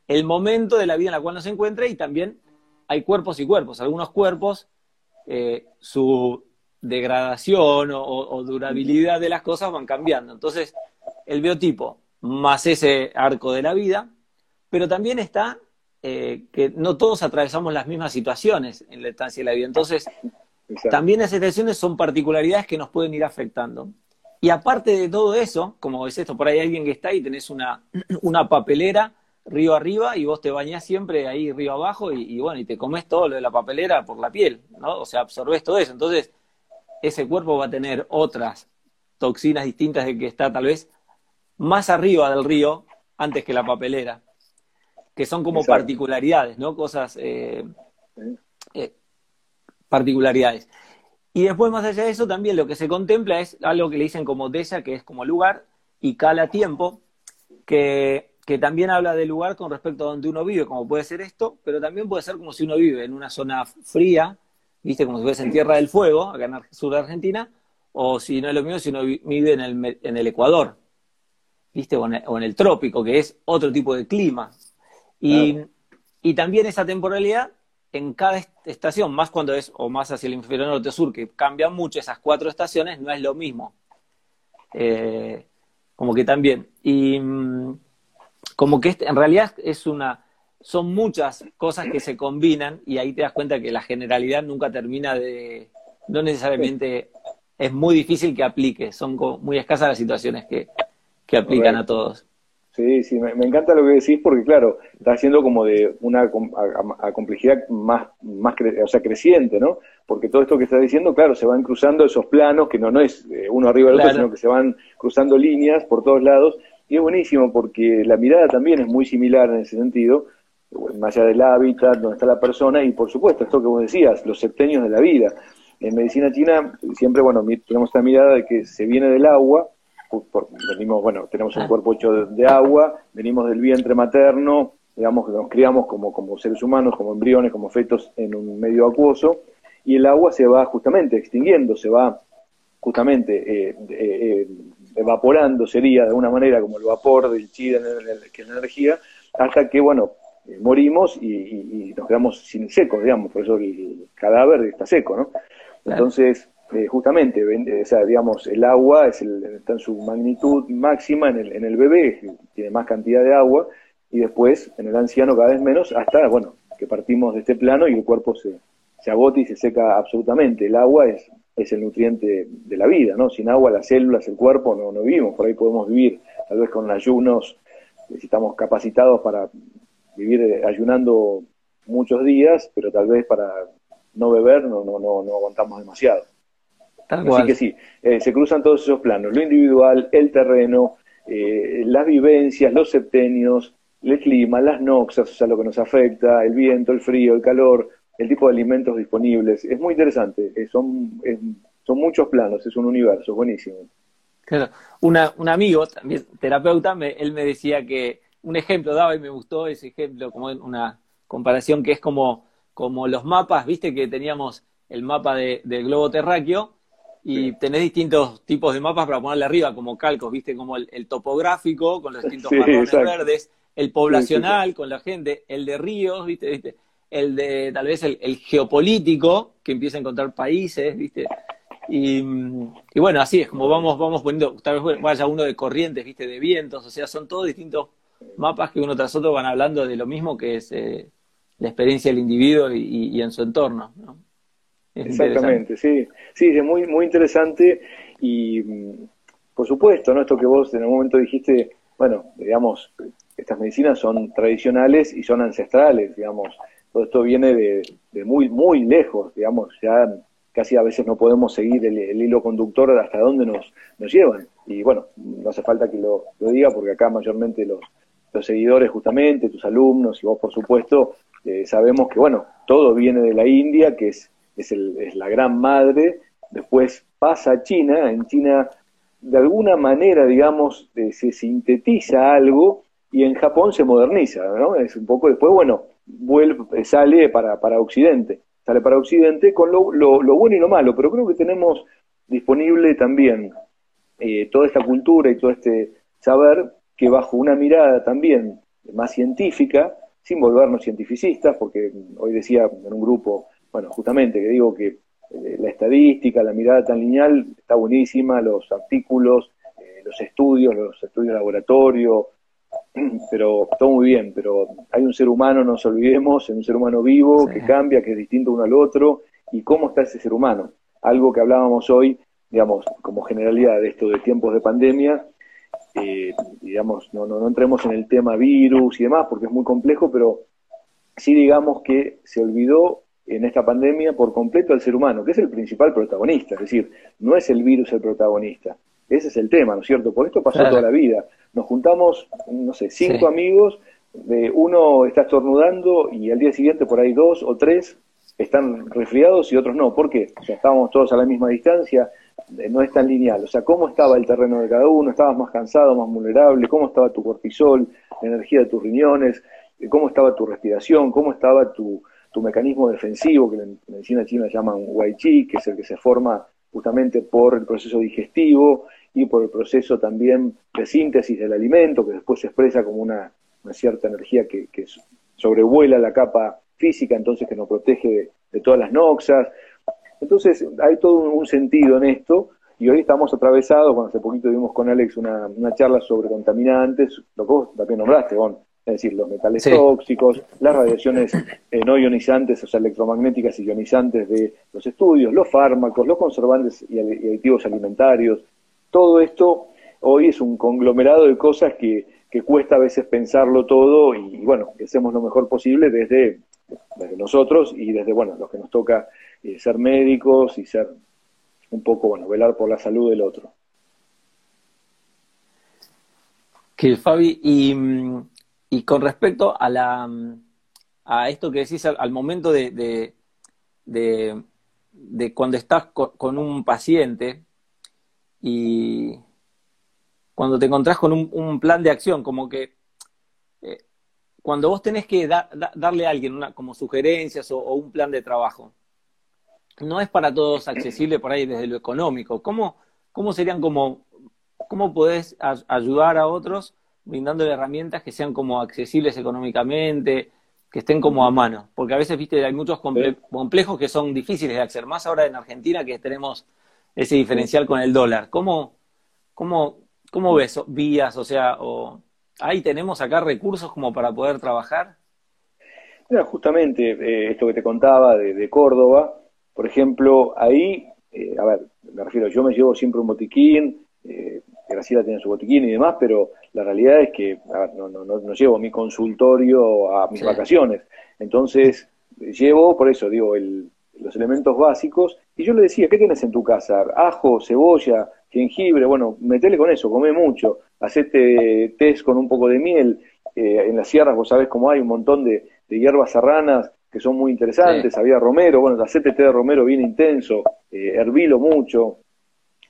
el momento de la vida en la cual nos encuentra y también hay cuerpos y cuerpos. Algunos cuerpos, eh, su degradación o, durabilidad de las cosas van cambiando. Entonces, el biotipo más ese arco de la vida, pero también está eh, que no todos atravesamos las mismas situaciones en la estancia de la vida. Entonces, también esas situaciones son particularidades que nos pueden ir afectando. Y aparte de todo eso, como es esto, por ahí alguien que está ahí, tenés una, una papelera río arriba y vos te bañás siempre ahí río abajo y, bueno, y te comes todo lo de la papelera por la piel, ¿no? O sea, absorbes todo eso. Entonces, ese cuerpo va a tener otras toxinas distintas de que está tal vez más arriba del río antes que la papelera, que son como particularidades, ¿no? Cosas, eh, eh, particularidades. Y después, más allá de eso, también lo que se contempla es algo que le dicen como Desa, que es como lugar, y Cala tiempo, que que también habla del lugar con respecto a donde uno vive, como puede ser esto, pero también puede ser como si uno vive en una zona fría, viste, como si fuese en Tierra del Fuego, acá en el sur de Argentina, o si no es lo mismo, si uno vive en el, en el Ecuador, viste, o en, el, trópico, que es otro tipo de clima. Y, y también esa temporalidad en cada estación, más cuando es o más hacia el hemisferio norte o sur, que cambian mucho esas cuatro estaciones, no es lo mismo. Eh, como que también. Y, mm, como que este, en realidad es una, son muchas cosas que se combinan y ahí te das cuenta que la generalidad nunca termina de, no necesariamente es muy difícil que aplique, son muy escasas las situaciones que, que aplican a todos. Sí, sí, me, encanta lo que decís porque, claro, está haciendo como de una a, complejidad más, más o sea, creciente, ¿no? Porque todo esto que estás diciendo, claro, se van cruzando esos planos, que no, no es eh, uno arriba del otro, sino que se van cruzando líneas por todos lados y es buenísimo porque la mirada también es muy similar en ese sentido, más allá del hábitat, donde está la persona, y por supuesto, esto que vos decías, los septenios de la vida. En medicina china siempre, bueno, tenemos esta mirada de que se viene del agua, venimos, bueno, tenemos un ah. cuerpo hecho de, agua, venimos del vientre materno, digamos que nos criamos como, como seres humanos, como embriones, como fetos en un medio acuoso, y el agua se va justamente extinguiendo, se va justamente eh, eh, evaporando sería de alguna manera como el vapor del chi, que es la energía, hasta que, bueno, eh, morimos y, nos quedamos sin seco, digamos, por eso el cadáver está seco, ¿no? Entonces, eh, justamente, eh, digamos, el agua es está en su magnitud máxima en el, en el bebé, tiene más cantidad de agua, y después en el anciano cada vez menos, hasta, bueno, que partimos de este plano y el cuerpo se, agota y se seca absolutamente. El agua es es el nutriente de la vida, ¿no? Sin agua las células, el cuerpo no, no vivimos, por ahí podemos vivir, tal vez con ayunos, si estamos capacitados para vivir eh, ayunando muchos días, pero tal vez para no beber no, no, no, no aguantamos demasiado. Así que sí, eh, se cruzan todos esos planos, lo individual, el terreno, eh, las vivencias, los septenios, el clima, las noxas, o sea, lo que nos afecta, el viento, el frío, el calor, el tipo de alimentos disponibles. Es muy interesante, eh, son, son muchos planos, es un universo, buenísimo. Claro, Una, un amigo, también terapeuta, me, él me decía que un ejemplo daba y me gustó ese ejemplo, como una comparación que es como, como los mapas, viste que teníamos el mapa de, del globo terráqueo y tenés distintos tipos de mapas para ponerle arriba, como calcos, viste, como el, topográfico con los distintos sí, verdes, el poblacional con la gente, el de ríos, viste, viste el de tal vez el, geopolítico, que empieza a encontrar países, ¿viste? Y, bueno, así es, como vamos, vamos poniendo, tal vez vaya uno de corrientes, ¿viste? De vientos, o sea, son todos distintos mapas que uno tras otro van hablando de lo mismo que es eh, la experiencia del individuo y, en su entorno, ¿no? Exactamente, sí, sí, es muy, muy interesante y por supuesto, ¿no? Esto que vos en un momento dijiste, bueno, digamos, estas medicinas son tradicionales y son ancestrales, digamos, todo esto viene de, muy, muy lejos, digamos, ya casi a veces no podemos seguir el, hilo conductor hasta dónde nos, nos llevan. Y bueno, no hace falta que lo, diga porque acá mayormente los, los, seguidores justamente, tus alumnos y vos por supuesto, eh, sabemos que bueno, todo viene de la India, que es, es, el, es la gran madre, después pasa a China, en China de alguna manera, digamos, eh, se sintetiza algo y en Japón se moderniza, ¿no? Es un poco después, bueno, vuelve, sale para, para Occidente, sale para Occidente con lo, lo, bueno y lo malo, pero creo que tenemos disponible también eh, toda esta cultura y todo este saber que bajo una mirada también más científica, sin volvernos cientificistas, porque hoy decía en un grupo, bueno, justamente que digo que eh, la estadística, la mirada tan lineal está buenísima, los artículos, eh, los estudios, los estudios de laboratorio, pero todo muy bien, pero hay un ser humano, no nos olvidemos, un ser humano vivo que cambia, que es distinto uno al otro, y cómo está ese ser humano. Algo que hablábamos hoy, digamos, como generalidad de esto de tiempos de pandemia, eh, digamos, no, no, no entremos en el tema virus y demás, porque es muy complejo, pero sí digamos que se olvidó en esta pandemia por completo al ser humano, que es el principal protagonista, es decir, no es el virus el protagonista, ese es el tema, ¿no es cierto? Por esto pasó toda la vida. Nos juntamos, no sé, cinco amigos, de uno está estornudando y al día siguiente por ahí dos o tres están resfriados y otros no. ¿Por qué? O sea, estábamos todos a la misma distancia, eh, no es tan lineal. O sea, ¿cómo estaba el terreno de cada uno? ¿Estabas más cansado, más vulnerable? ¿Cómo estaba tu cortisol, la energía de tus riñones? ¿Cómo estaba tu respiración? ¿Cómo estaba tu, tu mecanismo defensivo, que en medicina china llaman Wai Chi, que es el que se forma justamente por el proceso digestivo y por el proceso también de síntesis del alimento, que después se expresa como una, cierta energía que, sobrevuela la capa física, entonces que nos protege de, todas las noxas. Entonces hay todo un, sentido en esto, y hoy estamos atravesados, cuando hace poquito vimos con Alex una, charla sobre contaminantes, lo que vos también nombraste, Bon, es decir, los metales tóxicos, las radiaciones eh, no ionizantes, o sea, electromagnéticas y ionizantes de los estudios, los fármacos, los conservantes y, aditivos alimentarios. Todo esto hoy es un conglomerado de cosas que, cuesta a veces pensarlo todo y, bueno, que hacemos lo mejor posible desde, nosotros y desde, bueno, los que nos toca eh, ser médicos y ser un poco, bueno, velar por la salud del otro. Que Fabi, y mm, y con respecto a, la, a esto que decís al, momento de, de, cuando estás con, un paciente y cuando te encontrás con un, plan de acción, como que eh, cuando vos tenés que darle a alguien una, como sugerencias o, un plan de trabajo, no es para todos accesible por ahí desde lo económico. ¿Cómo, cómo serían como, cómo podés ayudar a otros brindándole herramientas que sean como accesibles económicamente, que estén como a mano. Porque a veces, viste, hay muchos complejos que son difíciles de acceder, más ahora en Argentina que tenemos ese diferencial con el dólar. ¿Cómo, cómo, cómo ves vías? O sea, o, ¿ahí tenemos acá recursos como para poder trabajar? Mira, justamente eh, esto que te contaba de, Córdoba, por ejemplo, ahí, eh, a ver, me refiero, yo me llevo siempre un botiquín, eh, Graciela tiene su botiquín y demás, pero la realidad es que no, no, no, llevo mi consultorio a mis vacaciones. Entonces, llevo, por eso digo, el, los elementos básicos. Y yo le decía, ¿qué tienes en tu casa? Ajo, cebolla, jengibre, bueno, metele con eso, come mucho, hacete test con un poco de miel. Eh, en las sierras, vos sabés cómo hay un montón de, hierbas serranas que son muy interesantes. Había romero, bueno, hacete té de romero bien intenso, eh, hervilo mucho.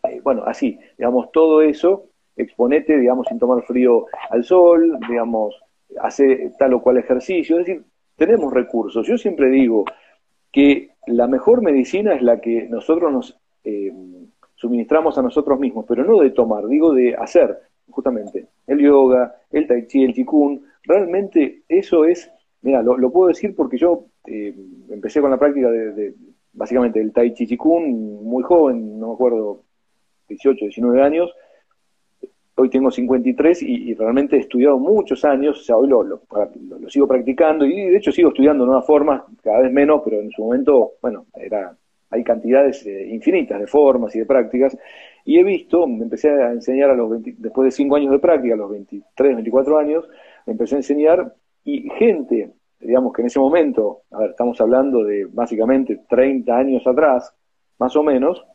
Eh, bueno, así, digamos, todo eso exponete, digamos, sin tomar frío al sol, digamos, hace tal o cual ejercicio, es decir, tenemos recursos. Yo siempre digo que la mejor medicina es la que nosotros nos eh, suministramos a nosotros mismos, pero no de tomar, digo de hacer, justamente, el yoga, el tai chi, el qigong, realmente eso es, mira, lo, puedo decir porque yo eh, empecé con la práctica de, básicamente el tai chi qigong muy joven, no me acuerdo, 18, 19 años, hoy tengo 53 y, y, realmente he estudiado muchos años, o sea, hoy lo, sigo practicando y de hecho sigo estudiando nuevas formas, cada vez menos, pero en su momento, bueno, era, hay cantidades eh, infinitas de formas y de prácticas y he visto, me empecé a enseñar a los después de 5 años de práctica, a los 23, 24 años, me empecé a enseñar y gente, digamos que en ese momento, a ver, estamos hablando de básicamente 30 años atrás, más o menos,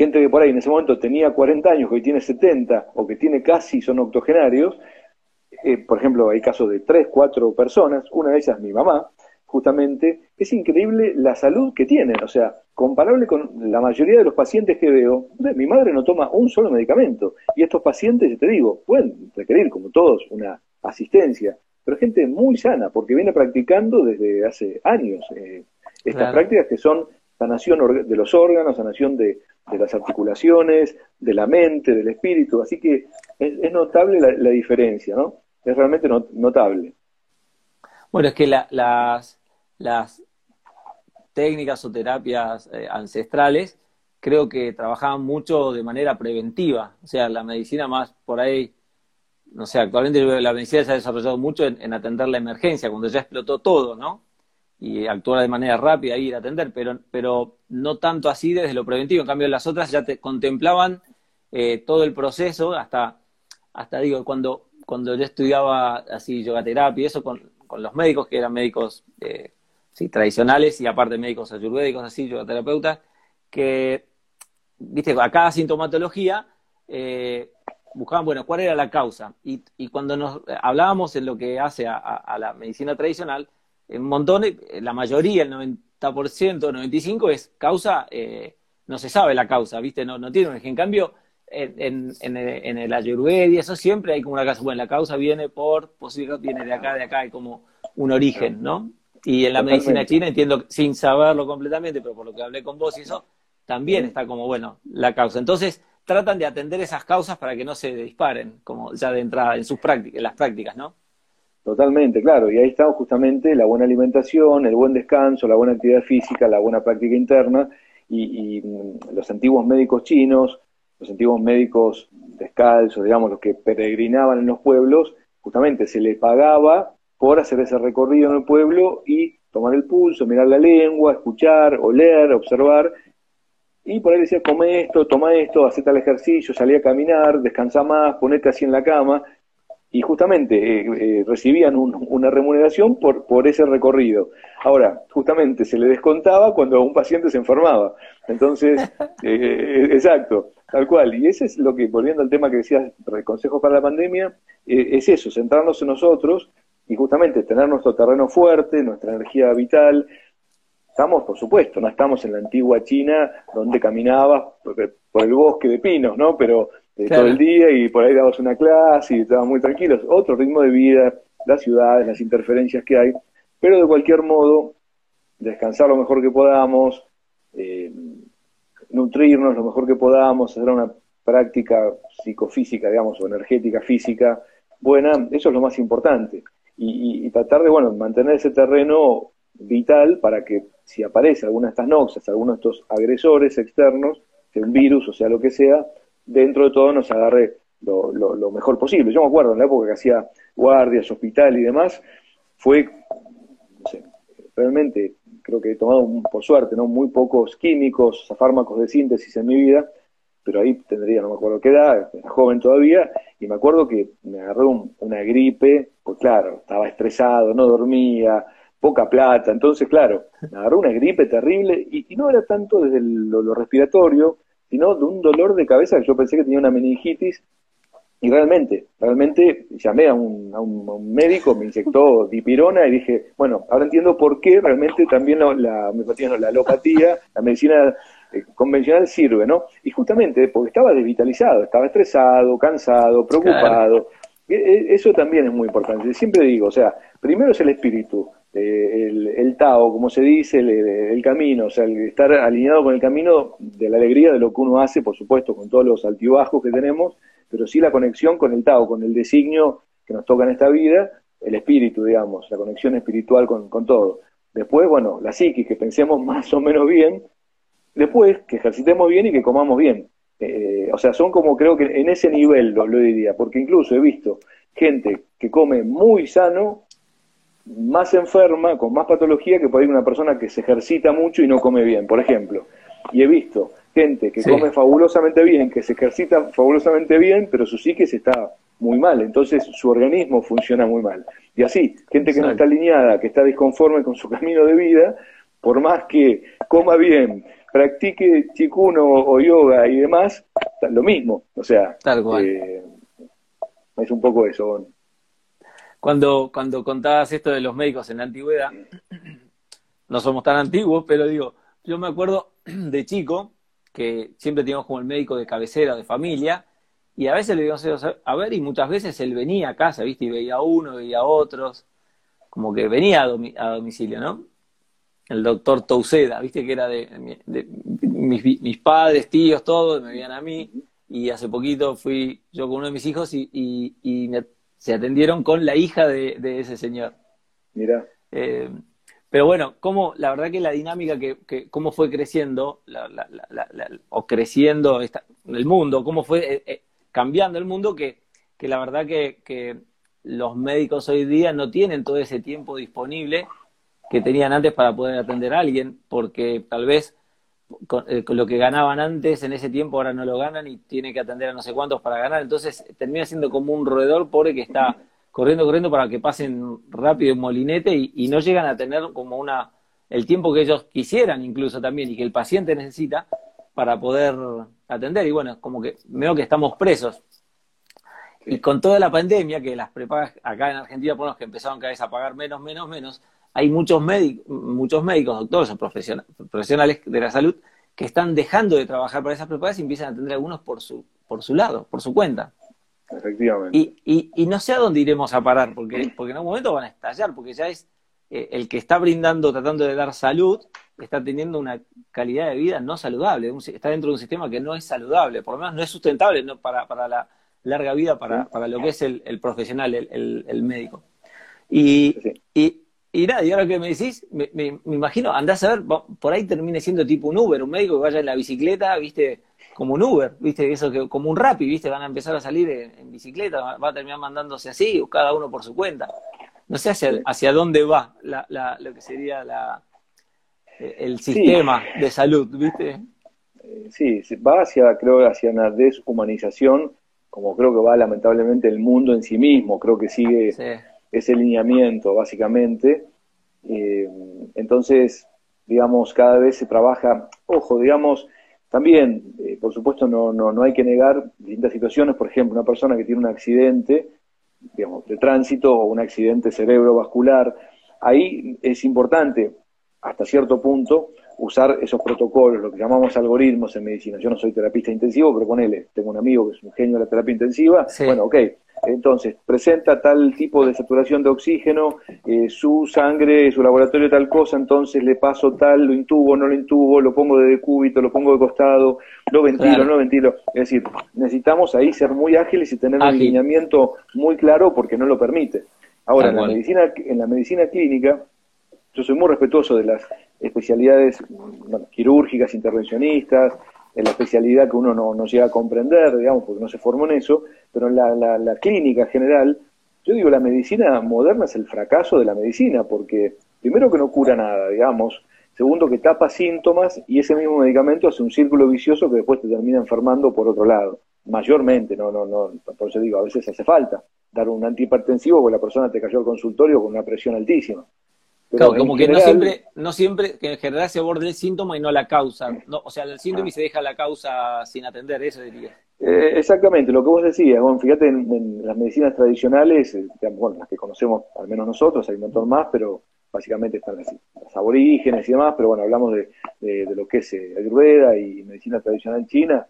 gente que por ahí en ese momento tenía 40 años, que hoy tiene 70 o que tiene casi, son octogenarios, eh, por ejemplo, hay casos de 3, 4 personas, una de ellas mi mamá, justamente, es increíble la salud que tienen, o sea, comparable con la mayoría de los pacientes que veo, mi madre no toma un solo medicamento, y estos pacientes, te digo, pueden requerir, como todos, una asistencia, pero gente muy sana, porque viene practicando desde hace años eh, estas prácticas que son sanación de los órganos, sanación de, las articulaciones, de la mente, del espíritu, así que es, notable la, diferencia, ¿no? Es realmente notable. Bueno, es que las, las técnicas o terapias eh, ancestrales creo que trabajaban mucho de manera preventiva, o sea, la medicina más por ahí, no sé, actualmente la medicina se ha desarrollado mucho en atender la emergencia, cuando ya explotó todo, ¿no? Y actuar de manera rápida ir a atender, pero, pero no tanto así desde lo preventivo. En cambio, las otras ya te contemplaban eh, todo el proceso hasta, hasta digo, cuando, cuando yo estudiaba así yoga terapia y eso con, con los médicos, que eran médicos eh, sí, tradicionales y aparte médicos ayurvédicos, así, yogaterapeutas, que, viste, a cada sintomatología eh, buscaban, bueno, cuál era la causa. Y, y cuando nos hablábamos en lo que hace a, la medicina tradicional, un montón, la mayoría, el 90%, 95% es causa, eh, no se sabe la causa, ¿viste? No, no tiene un En cambio, en, en, en, el ayurveda eso siempre hay como una causa. Bueno, la causa viene por, posibilidad viene de acá, de acá, hay como un origen, ¿no? Y en la medicina china entiendo, sin saberlo completamente, pero por lo que hablé con vos y eso, también está como, bueno, la causa. Entonces, tratan de atender esas causas para que no se disparen, como ya de entrada en sus prácticas, en las prácticas, ¿no? Totalmente, claro. Y ahí está justamente la buena alimentación, el buen descanso, la buena actividad física, la buena práctica interna. Y, mm, los antiguos médicos chinos, los antiguos médicos descalzos, digamos, los que peregrinaban en los pueblos, justamente se les pagaba por hacer ese recorrido en el pueblo y tomar el pulso, mirar la lengua, escuchar, oler, observar. Y por ahí decía, come esto, toma esto, haz tal ejercicio, salí a caminar, descansa más, ponete así en la cama y justamente eh, eh, recibían una remuneración por, por ese recorrido. Ahora, justamente se le descontaba cuando un paciente se enfermaba. Entonces, eh, exacto, tal cual. Y ese es lo que, volviendo al tema que decías, consejos para la pandemia, es eso, centrarnos en nosotros y justamente tener nuestro terreno fuerte, nuestra energía vital. Estamos, por supuesto, no estamos en la antigua China donde caminabas por, por el bosque de pinos, ¿no? Pero todo el día y por ahí dabas una clase y estabas muy tranquilos. Otro ritmo de vida, las ciudades, las interferencias que hay, pero de cualquier modo, descansar lo mejor que podamos, eh, nutrirnos lo mejor que podamos, hacer una práctica psicofísica, digamos, o energética física buena, eso es lo más importante. Y, tratar de, bueno, mantener ese terreno vital para que si aparece alguna de estas noxas, alguno de estos agresores externos, sea un virus o sea lo que sea, dentro de todo nos agarre lo, lo, mejor posible. Yo me acuerdo en la época que hacía guardias, hospital y demás, fue, no sé, realmente creo que he tomado, por suerte, no muy pocos químicos, fármacos de síntesis en mi vida, pero ahí tendría, no me acuerdo qué edad, era joven todavía, y me acuerdo que me agarró una gripe, pues claro, estaba estresado, no dormía, poca plata, entonces claro, me agarró una gripe terrible, y, no era tanto desde lo respiratorio, sino de un dolor de cabeza que yo pensé que tenía una meningitis y realmente, realmente llamé a un, a un, médico, me inyectó dipirona y dije, bueno, ahora entiendo por qué realmente también la, la, la alopatía, la medicina eh, convencional sirve, ¿no? Y justamente porque estaba desvitalizado, estaba estresado, cansado, preocupado. Eso también es muy importante. Siempre digo, o sea, primero es el espíritu, eh, el, el, Tao, como se dice, el, camino, o sea, el estar alineado con el camino de la alegría de lo que uno hace, por supuesto, con todos los altibajos que tenemos, pero sí la conexión con el Tao, con el designio que nos toca en esta vida, el espíritu, digamos, la conexión espiritual con, con todo. Después, bueno, la psiquis, que pensemos más o menos bien, después que ejercitemos bien y que comamos bien. Eh, o sea, son como creo que en ese nivel lo, lo diría, porque incluso he visto gente que come muy sano más enferma, con más patología que por ahí una persona que se ejercita mucho y no come bien, por ejemplo. Y he visto gente que come fabulosamente bien, que se ejercita fabulosamente bien, pero su psiquis está muy mal, entonces su organismo funciona muy mal. Y así, gente que no está alineada, que está disconforme con su camino de vida, por más que coma bien, practique chikuno o yoga y demás, lo mismo. O sea, eh, es un poco eso. Cuando, cuando contabas esto de los médicos en la antigüedad, no somos tan antiguos, pero digo, yo me acuerdo de chico que siempre teníamos como el médico de cabecera de familia, y a veces le íbamos a ver, y muchas veces él venía a casa, ¿viste? Y veía a uno, veía a otros, como que venía a, domicilio, ¿no? El doctor Touceda, ¿viste? Que era de, mis, padres, tíos, todos, me veían a mí, y hace poquito fui yo con uno de mis hijos y, y, y me se atendieron con la hija de, ese señor. Mira. Eh, pero bueno, cómo, la verdad que la dinámica que, que cómo fue creciendo, o creciendo el mundo, cómo fue eh, eh, cambiando el mundo, que, que la verdad que, que, los médicos hoy día no tienen todo ese tiempo disponible que tenían antes para poder atender a alguien, porque tal vez con, lo que ganaban antes en ese tiempo ahora no lo ganan y tiene que atender a no sé cuántos para ganar. Entonces termina siendo como un roedor pobre que está corriendo, corriendo para que pasen rápido en molinete y, no llegan a tener como una el tiempo que ellos quisieran incluso también y que el paciente necesita para poder atender. Y bueno, como que veo que estamos presos. Y con toda la pandemia, que las prepagas acá en Argentina, por los que empezaron cada vez a pagar menos, menos, menos, hay muchos, médicos, muchos médicos, doctores o profesionales de la salud que están dejando de trabajar para esas prepagas y empiezan a atender algunos por su, por su lado, por su cuenta. Efectivamente. Y, y, y, no sé a dónde iremos a parar, porque, porque en algún momento van a estallar, porque ya es eh, el que está brindando, tratando de dar salud, está teniendo una calidad de vida no saludable, está dentro de un sistema que no es saludable, por lo menos no es sustentable ¿no? para, para la larga vida, para, para lo que es el, el profesional, el, el, médico. Y, y, y, nada, y ahora que me decís, me, me, imagino, andás a ver, por ahí termine siendo tipo un Uber, un médico que vaya en la bicicleta, viste, como un Uber, ¿viste? Eso que como un Rappi, ¿viste? Van a empezar a salir en, bicicleta, va a terminar mandándose así, o cada uno por su cuenta. No sé hacia, hacia dónde va la, la, lo que sería la, el sistema de salud, ¿viste? Eh, sí, va hacia, creo, hacia una deshumanización, como creo que va lamentablemente el mundo en sí mismo, creo que sigue ese lineamiento, básicamente. Eh, entonces, digamos, cada vez se trabaja, ojo, digamos, también, eh, por supuesto, no, no, no hay que negar distintas situaciones. Por ejemplo, una persona que tiene un accidente, digamos, de tránsito o un accidente cerebrovascular, ahí es importante, hasta cierto punto, usar esos protocolos, lo que llamamos algoritmos en medicina. Yo no soy terapista intensivo, pero ponele, tengo un amigo que es un genio de la terapia intensiva. Bueno, ok, entonces, presenta tal tipo de saturación de oxígeno, eh, su sangre, su laboratorio tal cosa, entonces le paso tal, lo intubo, no lo intubo, lo pongo de decúbito, lo pongo de costado, lo ventilo, no lo ventilo. Es decir, necesitamos ahí ser muy ágiles y tener un alineamiento muy claro porque no lo permite. Ahora, en la, medicina, en la medicina clínica, yo soy muy respetuoso de las especialidades quirúrgicas, intervencionistas, en la especialidad que uno no, no, llega a comprender, digamos, porque no se formó en eso, pero en la, la, clínica general, yo digo, la medicina moderna es el fracaso de la medicina, porque primero que no cura nada, digamos, segundo que tapa síntomas y ese mismo medicamento hace un círculo vicioso que después te termina enfermando por otro lado, mayormente, no, no, no, por eso digo, a veces hace falta dar un antihipertensivo porque la persona te cayó al consultorio con una presión altísima claro, como que no siempre, no siempre, que en general se aborda el síntoma y no la causa. No, o sea, el síntoma y se deja la causa sin atender, eso diría. Eh, exactamente, lo que vos decías, bueno, fíjate en, las medicinas tradicionales, eh, bueno, las que conocemos al menos nosotros, hay un montón más, pero básicamente están las, aborígenes y demás, pero bueno, hablamos de, de, lo que es eh, Ayurveda y medicina tradicional china.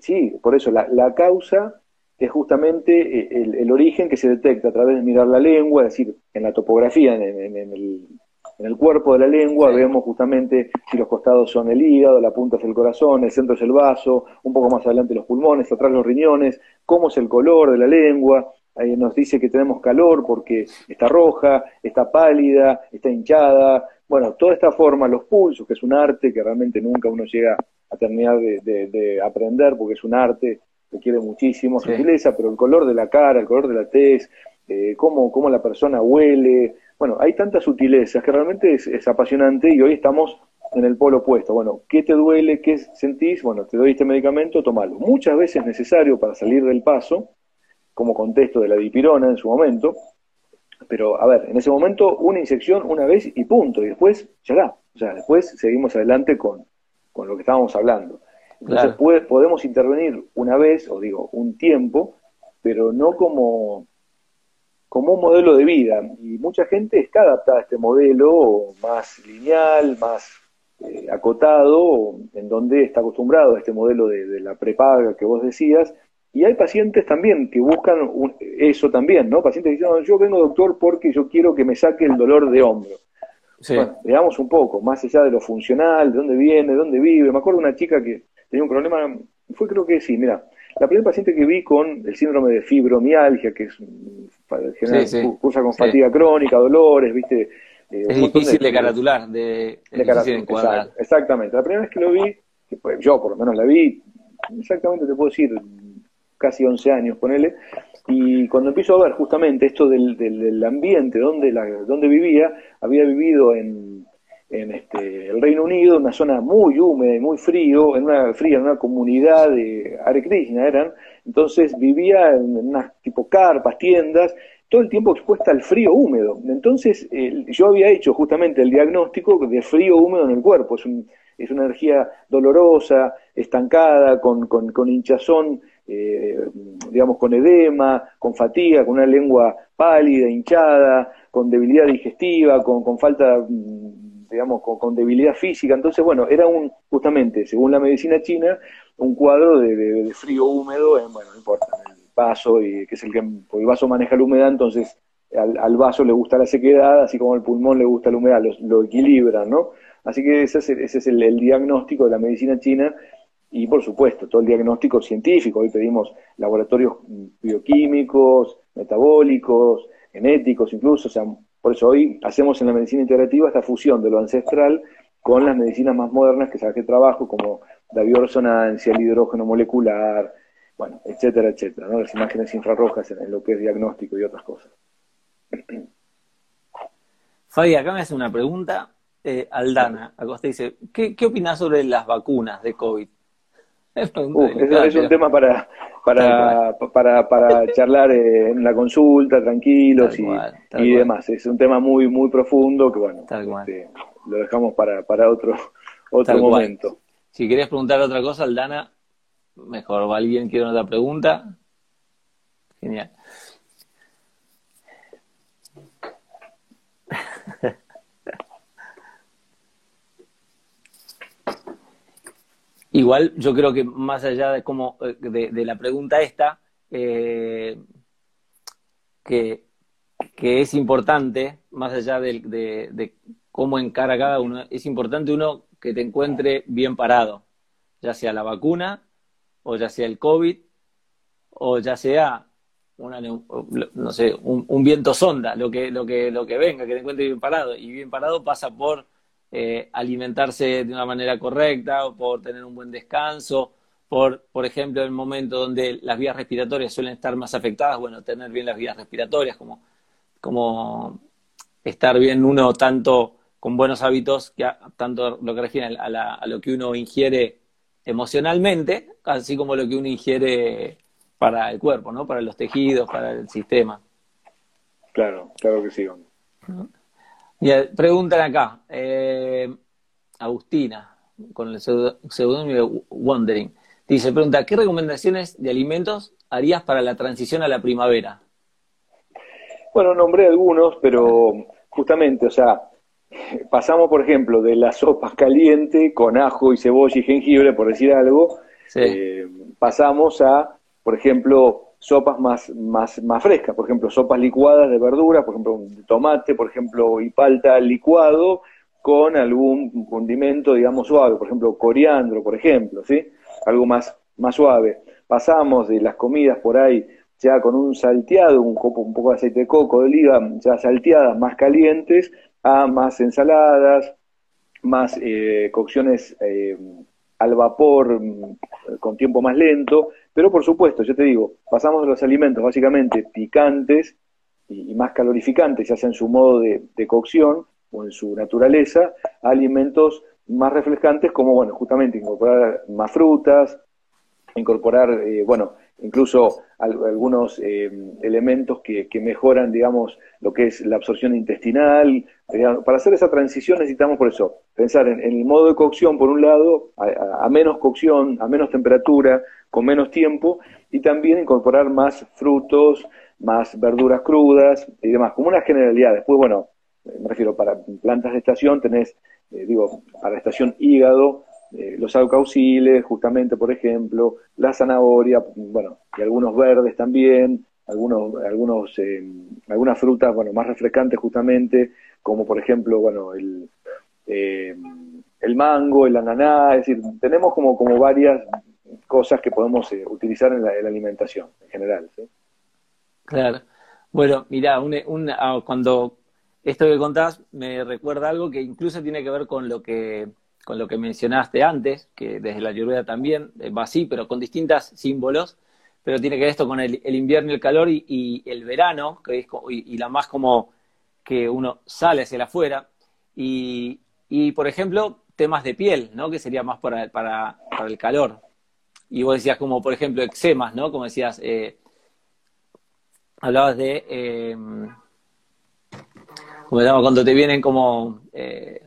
sí, por eso la, la causa es justamente eh, el, el, origen que se detecta a través de mirar la lengua, es decir, en la topografía, en, en, el, en el, cuerpo de la lengua, vemos justamente si los costados son el hígado, la punta es el corazón, el centro es el vaso, un poco más adelante los pulmones, atrás los riñones, cómo es el color de la lengua, ahí nos dice que tenemos calor porque está roja, está pálida, está hinchada, bueno, toda esta forma, los pulsos, que es un arte que realmente nunca uno llega a terminar de, de, de aprender porque es un arte, requiere muchísimo sutileza, pero el color de la cara, el color de la tez, eh, cómo, cómo, la persona huele, bueno, hay tantas sutilezas que realmente es, apasionante y hoy estamos en el polo opuesto. Bueno, ¿qué te duele? ¿Qué sentís? Bueno, te doy este medicamento, tomalo. Muchas veces necesario para salir del paso, como contexto de la dipirona en su momento, pero a ver, en ese momento una inyección una vez y punto, y después ya da. O sea, después seguimos adelante con, con lo que estábamos hablando. Entonces podemos intervenir una vez, o digo, un tiempo, pero no como, como un modelo de vida. Y mucha gente está adaptada a este modelo más lineal, más eh, acotado, en donde está acostumbrado a este modelo de, la prepaga que vos decías. Y hay pacientes también que buscan eso también, ¿no? Pacientes que dicen, yo vengo doctor porque yo quiero que me saque el dolor de hombro. Bueno, veamos un poco, más allá de lo funcional, de dónde viene, de dónde vive. Me acuerdo de una chica que tenía un problema, fue creo que sí, mira, la primera paciente que vi con el síndrome de fibromialgia, que es general, cursa con fatiga crónica, dolores, viste. Eh, es difícil de, caratular, de, de, exactamente. La primera vez que lo vi, yo por lo menos la vi, exactamente te puedo decir, casi 11 años, ponele, y cuando empiezo a ver justamente esto del, del, ambiente donde, la, donde vivía, había vivido en en este, el Reino Unido, una zona muy húmeda y muy frío, en una fría, en una comunidad de Hare Krishna eran, entonces vivía en unas tipo carpas, tiendas, todo el tiempo expuesta al frío húmedo. Entonces yo había hecho justamente el diagnóstico de frío húmedo en el cuerpo, es, es una energía dolorosa, estancada, con, con, con hinchazón, eh, digamos, con edema, con fatiga, con una lengua pálida, hinchada, con debilidad digestiva, con, con falta mm, digamos, con, debilidad física. Entonces, bueno, era un, justamente, según la medicina china, un cuadro de, frío húmedo, en, bueno, no importa, el vaso, y, que es el que, el vaso maneja la humedad, entonces al, vaso le gusta la sequedad, así como al pulmón le gusta la humedad, lo, lo equilibran, ¿no? Así que ese es, ese es el, diagnóstico de la medicina china y, por supuesto, todo el diagnóstico científico. Hoy pedimos laboratorios bioquímicos, metabólicos, genéticos incluso, o sea, por eso hoy hacemos en la medicina integrativa esta fusión de lo ancestral con las medicinas más modernas que sabes que trabajo, como la bioresonancia, el hidrógeno molecular, bueno, etcétera, etcétera, las imágenes infrarrojas en, lo que es diagnóstico y otras cosas. Fabi, acá me hace una pregunta. Eh, Aldana, Acosta dice, ¿qué, ¿qué sobre las vacunas de COVID? Es, es un tema para, para, para, para charlar en la consulta, tranquilos y, y demás. Es un tema muy, muy profundo que, bueno, este, lo dejamos para, para otro, otro momento. Si querés preguntar otra cosa, Aldana, mejor. ¿O alguien quiere otra pregunta? Genial. Igual yo creo que más allá de cómo eh, de, la pregunta esta, eh, que, es importante, más allá de, cómo encara cada uno, es importante uno que te encuentre bien parado, ya sea la vacuna, o ya sea el COVID, o ya sea una, no sé, un, un viento sonda, lo que, lo, que, lo que venga, que te encuentre bien parado. Y bien parado pasa por eh, alimentarse de una manera correcta, o por tener un buen descanso, por, por ejemplo, el momento donde las vías respiratorias suelen estar más afectadas, bueno, tener bien las vías respiratorias, como, como estar bien uno tanto con buenos hábitos, que tanto lo que refiere a, a lo que uno ingiere emocionalmente, así como lo que uno ingiere para el cuerpo, ¿no? Para los tejidos, para el sistema. Claro, claro que sí. Preguntan acá, eh, Agustina, con el seudónimo Wondering. Dice, pregunta, ¿qué recomendaciones de alimentos harías para la transición a la primavera? Bueno, nombré algunos, pero justamente, o sea, pasamos, por ejemplo, de las sopas calientes con ajo y cebolla y jengibre, por decir algo, eh, pasamos a, por ejemplo, sopas más, más, más frescas, por ejemplo, sopas licuadas de verduras, por ejemplo, tomate, por ejemplo, y palta licuado con algún condimento, digamos, suave, por ejemplo, coriandro, por ejemplo, ¿sí? Algo más, más suave. Pasamos de las comidas por ahí ya con un salteado, un, un poco de aceite de coco, de oliva, ya salteadas, más calientes, a más ensaladas, más eh, cocciones eh, al vapor mm, con tiempo más lento, pero por supuesto, yo te digo, pasamos de los alimentos básicamente picantes y, más calorificantes, ya sea en su modo de, cocción o en su naturaleza, a alimentos más refrescantes como, bueno, justamente incorporar más frutas, incorporar, eh, bueno, incluso algunos eh, elementos que, mejoran, digamos, lo que es la absorción intestinal. para hacer esa transición necesitamos, por eso, pensar en, el modo de cocción, por un lado, a, menos cocción, a menos temperatura, con menos tiempo, y también incorporar más frutos, más verduras crudas y demás, como una generalidad. Después, bueno, me refiero, para plantas de estación tenés, eh, digo, para estación hígado, eh, los alcauciles, justamente, por ejemplo, la zanahoria, bueno, y algunos verdes también, algunos, algunos, eh, algunas frutas, bueno, más refrescantes justamente, como por ejemplo, bueno, el, eh, el mango, el ananá, es decir, tenemos como, como varias cosas que podemos utilizar en la, alimentación en general. Claro. Bueno, mira, ah, cuando esto que contás me recuerda algo que incluso tiene que ver con lo que con lo que mencionaste antes, que desde la lluvia también eh, va así, pero con distintos símbolos, pero tiene que ver esto con el, invierno y el calor y, el verano, que es, y, la más como que uno sale hacia afuera, y, y, por ejemplo, temas de piel, ¿no? Que sería más para, para, el calor. Y vos decías como, por ejemplo, eczemas, ¿no? Como decías, eh, hablabas de, eh, como cuando te vienen como eh,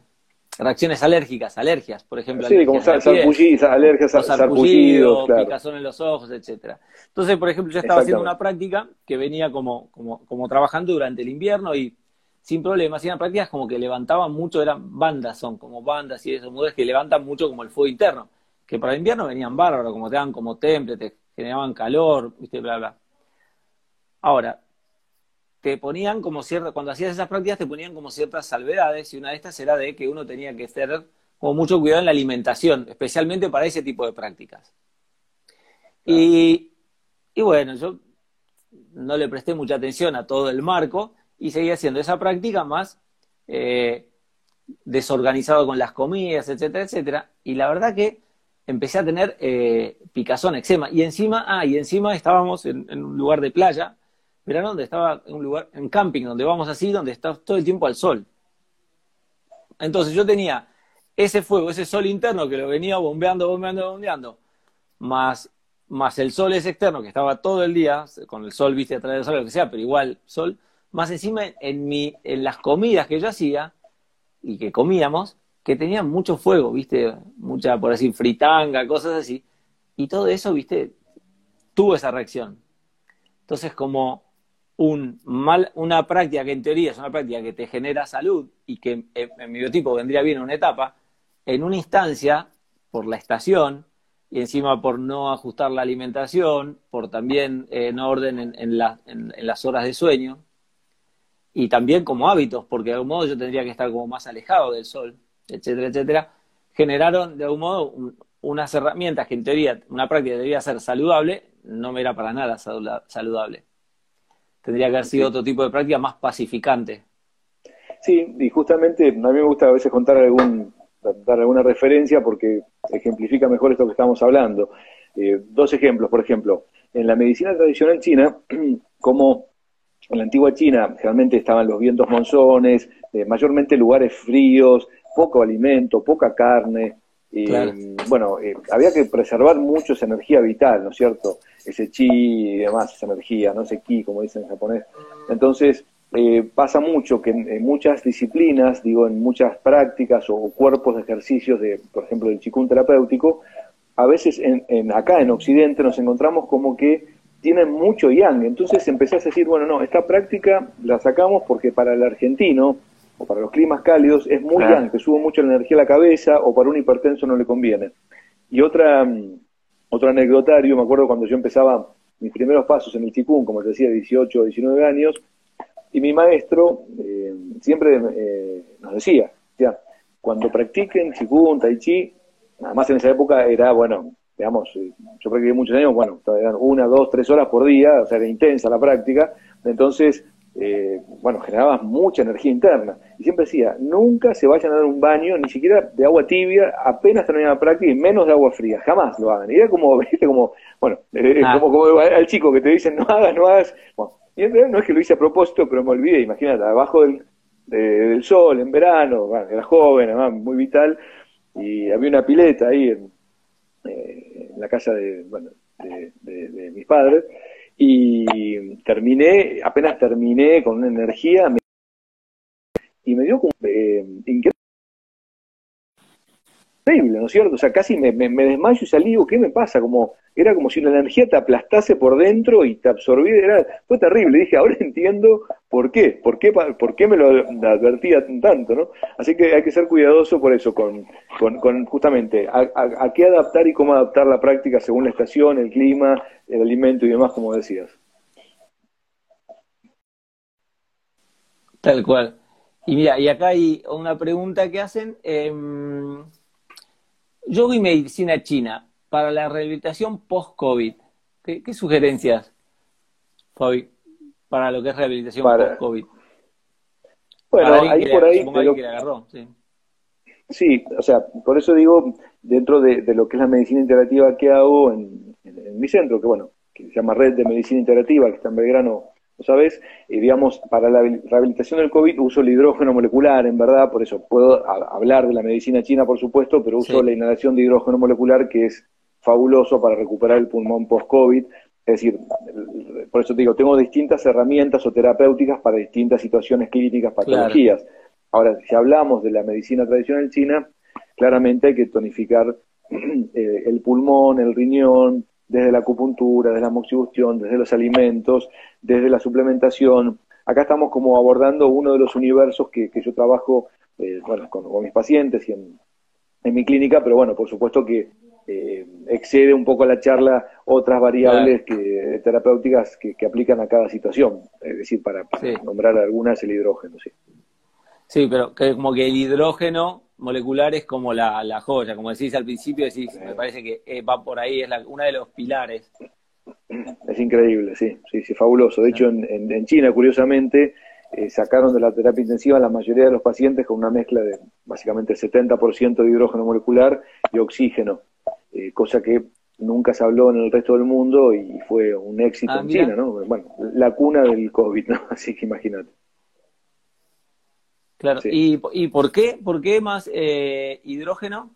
reacciones alérgicas, alergias, por ejemplo. Sí, como sarpullidos, alergias, sarpullidos, picazón en los ojos, etcétera. Entonces, por ejemplo, yo estaba haciendo una práctica que venía como, como, como trabajando durante el invierno y sin problemas, eran prácticas como que levantaban mucho, eran bandas, son como bandas y esos mudes que levantan mucho como el fuego interno, que para el invierno venían bárbaros, como te daban como temple, te generaban calor, viste, bla, bla. Ahora, te ponían como ciertas, cuando hacías esas prácticas te ponían como ciertas salvedades y una de estas era de que uno tenía que tener como mucho cuidado en la alimentación, especialmente para ese tipo de prácticas. Y, y bueno, yo no le presté mucha atención a todo el marco y seguí haciendo esa práctica más eh, desorganizado con las comidas, etcétera, etcétera. Y la verdad que empecé a tener eh, picazón, eczema. Y encima, ah, y encima estábamos en un lugar de playa verano donde estaba en un lugar, en camping, donde vamos así, donde está todo el tiempo al sol. Entonces yo tenía ese fuego, ese sol interno que lo venía bombeando, bombeando, bombeando, más, más el sol ese externo que estaba todo el día, con el sol, viste, a través del sol, lo que sea, pero igual sol, más encima en, mi, en las comidas que yo hacía y que comíamos, que tenían mucho fuego, viste, mucha, por así, fritanga, cosas así, y todo eso, viste, tuvo esa reacción. Entonces, como un mal, una práctica que en teoría es una práctica que te genera salud y que en, mi biotipo vendría bien en una etapa, en una instancia, por la estación, y encima por no ajustar la alimentación, por también eh, no orden en, en, las horas de sueño, y también como hábitos, porque de algún modo yo tendría que estar como más alejado del sol, etcétera, etcétera, generaron de algún modo unas herramientas que en teoría una práctica debería ser saludable, no me era para nada saludable. Tendría que haber sido otro tipo de práctica más pacificante. Sí, y justamente a mí me gusta a veces contar algún, dar alguna referencia porque ejemplifica mejor esto que estamos hablando. Eh, dos ejemplos, por ejemplo, en la medicina tradicional china, como en la antigua China generalmente estaban los vientos monzones, eh, mayormente lugares fríos, poco alimento, poca carne, y bueno, eh, había que preservar mucho esa energía vital, ¿no es cierto? Ese chi y demás, esa energía, no ese ki, como dicen en japonés. Entonces, eh, pasa mucho que en, muchas disciplinas, digo, en muchas prácticas o cuerpos de ejercicios, de, por ejemplo, del chikun terapéutico, a veces en, acá en Occidente nos encontramos como que tienen mucho yang. Entonces empezás a decir, bueno, no, esta práctica la sacamos porque para el argentino, o para los climas cálidos es muy claro. que sube mucho la energía a la cabeza o para un hipertenso no le conviene. Y otra, mm, otro anecdotario, me acuerdo cuando yo empezaba mis primeros pasos en el Chikung, como te decía, 18 o 19 años, y mi maestro eh, siempre eh, nos decía, ya, cuando practiquen Chikung, Tai Chi, nada más en esa época era, bueno, digamos, eh, yo practiqué muchos años, bueno, una, dos, tres horas por día, o sea, era intensa la práctica, entonces eh, bueno, generaba mucha energía interna. Y siempre decía, nunca se vayan a dar un baño, ni siquiera de agua tibia, apenas terminan la práctica, y menos de agua fría, jamás lo hagan. Y era como, viste, como, bueno, eh, ah. como, al chico que te dicen, no hagas, no hagas. Bueno, y en realidad no es que lo hice a propósito, pero me olvidé, imagínate, abajo del, del sol, en verano, era joven, además, muy vital, y había una pileta ahí en, eh, la casa de, bueno, de mis padres, y terminé, apenas terminé con una energía y me dio como eh, increíble, ¿no es cierto? O sea, casi me, me, desmayo y salí, ¿qué me pasa? Como, era como si la energía te aplastase por dentro y te absorbiera, era, fue terrible, dije, ahora entiendo por qué, por qué, por qué me lo advertía tanto, ¿no? Así que hay que ser cuidadoso por eso, con, con, justamente a, qué adaptar y cómo adaptar la práctica según la estación, el clima, el alimento y demás, como decías. Tal cual. Y mira, y acá hay una pregunta que hacen. Eh, Yoga y medicina china para la rehabilitación post-COVID. ¿Qué, sugerencias, Fabi, para lo que es rehabilitación post-COVID? Bueno, ahí por ahí. sí. o sea, por eso digo, dentro de, lo que es la medicina integrativa que hago en, mi centro, que bueno, que se llama Red de Medicina Integrativa, que está en Belgrano ¿sabes? Y digamos, para la rehabilitación del COVID uso el hidrógeno molecular, en verdad, por eso puedo hablar de la medicina china, por supuesto, pero uso la inhalación de hidrógeno molecular, que es fabuloso para recuperar el pulmón post-COVID. Es decir, por eso te digo, tengo distintas herramientas o terapéuticas para distintas situaciones clínicas, patologías. Ahora, si hablamos de la medicina tradicional china, claramente hay que tonificar eh, el pulmón, el riñón, desde la acupuntura, desde la moxibustión, desde los alimentos, desde la suplementación. Acá estamos como abordando uno de los universos que, yo trabajo eh, con, mis pacientes y en, mi clínica, pero bueno, por supuesto que eh, excede un poco a la charla otras variables que, terapéuticas que, aplican a cada situación, es decir, para, nombrar algunas el hidrógeno, sí. Sí, pero que como que el hidrógeno molecular es como la, la joya, como decís al principio, decís, me parece que eh, va por ahí, es la, uno de los pilares. Es increíble, sí, sí, sí, fabuloso. De hecho, en, en, China, curiosamente, eh, sacaron de la terapia intensiva la mayoría de los pacientes con una mezcla de básicamente 70% de hidrógeno molecular y oxígeno, eh, cosa que nunca se habló en el resto del mundo y fue un éxito ah, en China, ¿no? Bueno, la cuna del COVID, ¿no? Así que imagínate. Claro, ¿Y, ¿Y, por qué? ¿Por qué más eh, hidrógeno?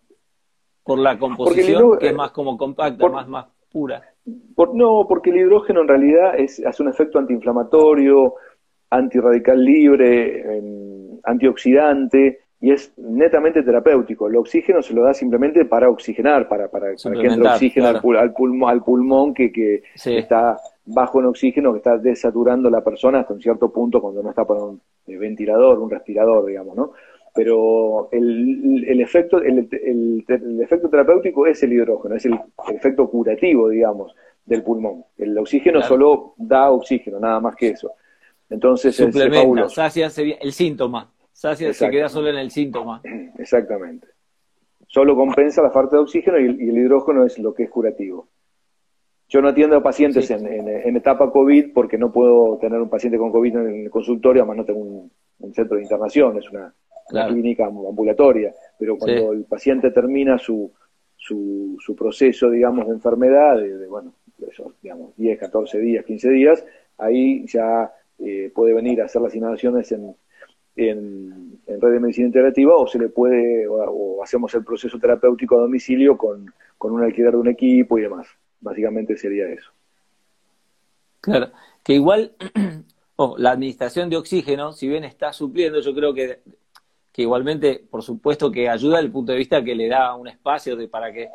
Por la composición, que es más como compacta, más, más pura. Por, no, porque el hidrógeno en realidad es, hace un efecto antiinflamatorio, antirradical libre, antioxidante, y es netamente terapéutico. El oxígeno se lo da simplemente para oxigenar, para, para, que entre oxígeno al, pulmón, al pulmón que, que está bajo en oxígeno que está desaturando la persona hasta un cierto punto cuando no está por un eh, ventilador, un respirador, digamos, ¿no? Pero el, el efecto el, el, efecto terapéutico es el hidrógeno, es el, efecto curativo, digamos, del pulmón. El oxígeno solo da oxígeno, nada más que eso. Entonces es. Sacia el síntoma. Sacia se queda solo en el síntoma. Exactamente. Solo compensa la falta de oxígeno y el hidrógeno es lo que es curativo. Yo no atiendo a pacientes en, etapa COVID porque no puedo tener un paciente con COVID en el consultorio, además no tengo un, centro de internación, es una, clínica ambulatoria. Pero cuando el paciente termina su, su, su, proceso, digamos, de enfermedad, de, bueno, esos, digamos, 10, 14 días, 15 días, ahí ya eh, puede venir a hacer las inhalaciones en, en, red de medicina integrativa o se le puede, o, hacemos el proceso terapéutico a domicilio con, con un alquiler de un equipo y demás. Básicamente sería eso. Claro, que igual oh, la administración de oxígeno, si bien está supliendo, yo creo que, que igualmente, por supuesto, que ayuda desde el punto de vista que le da un espacio de, para que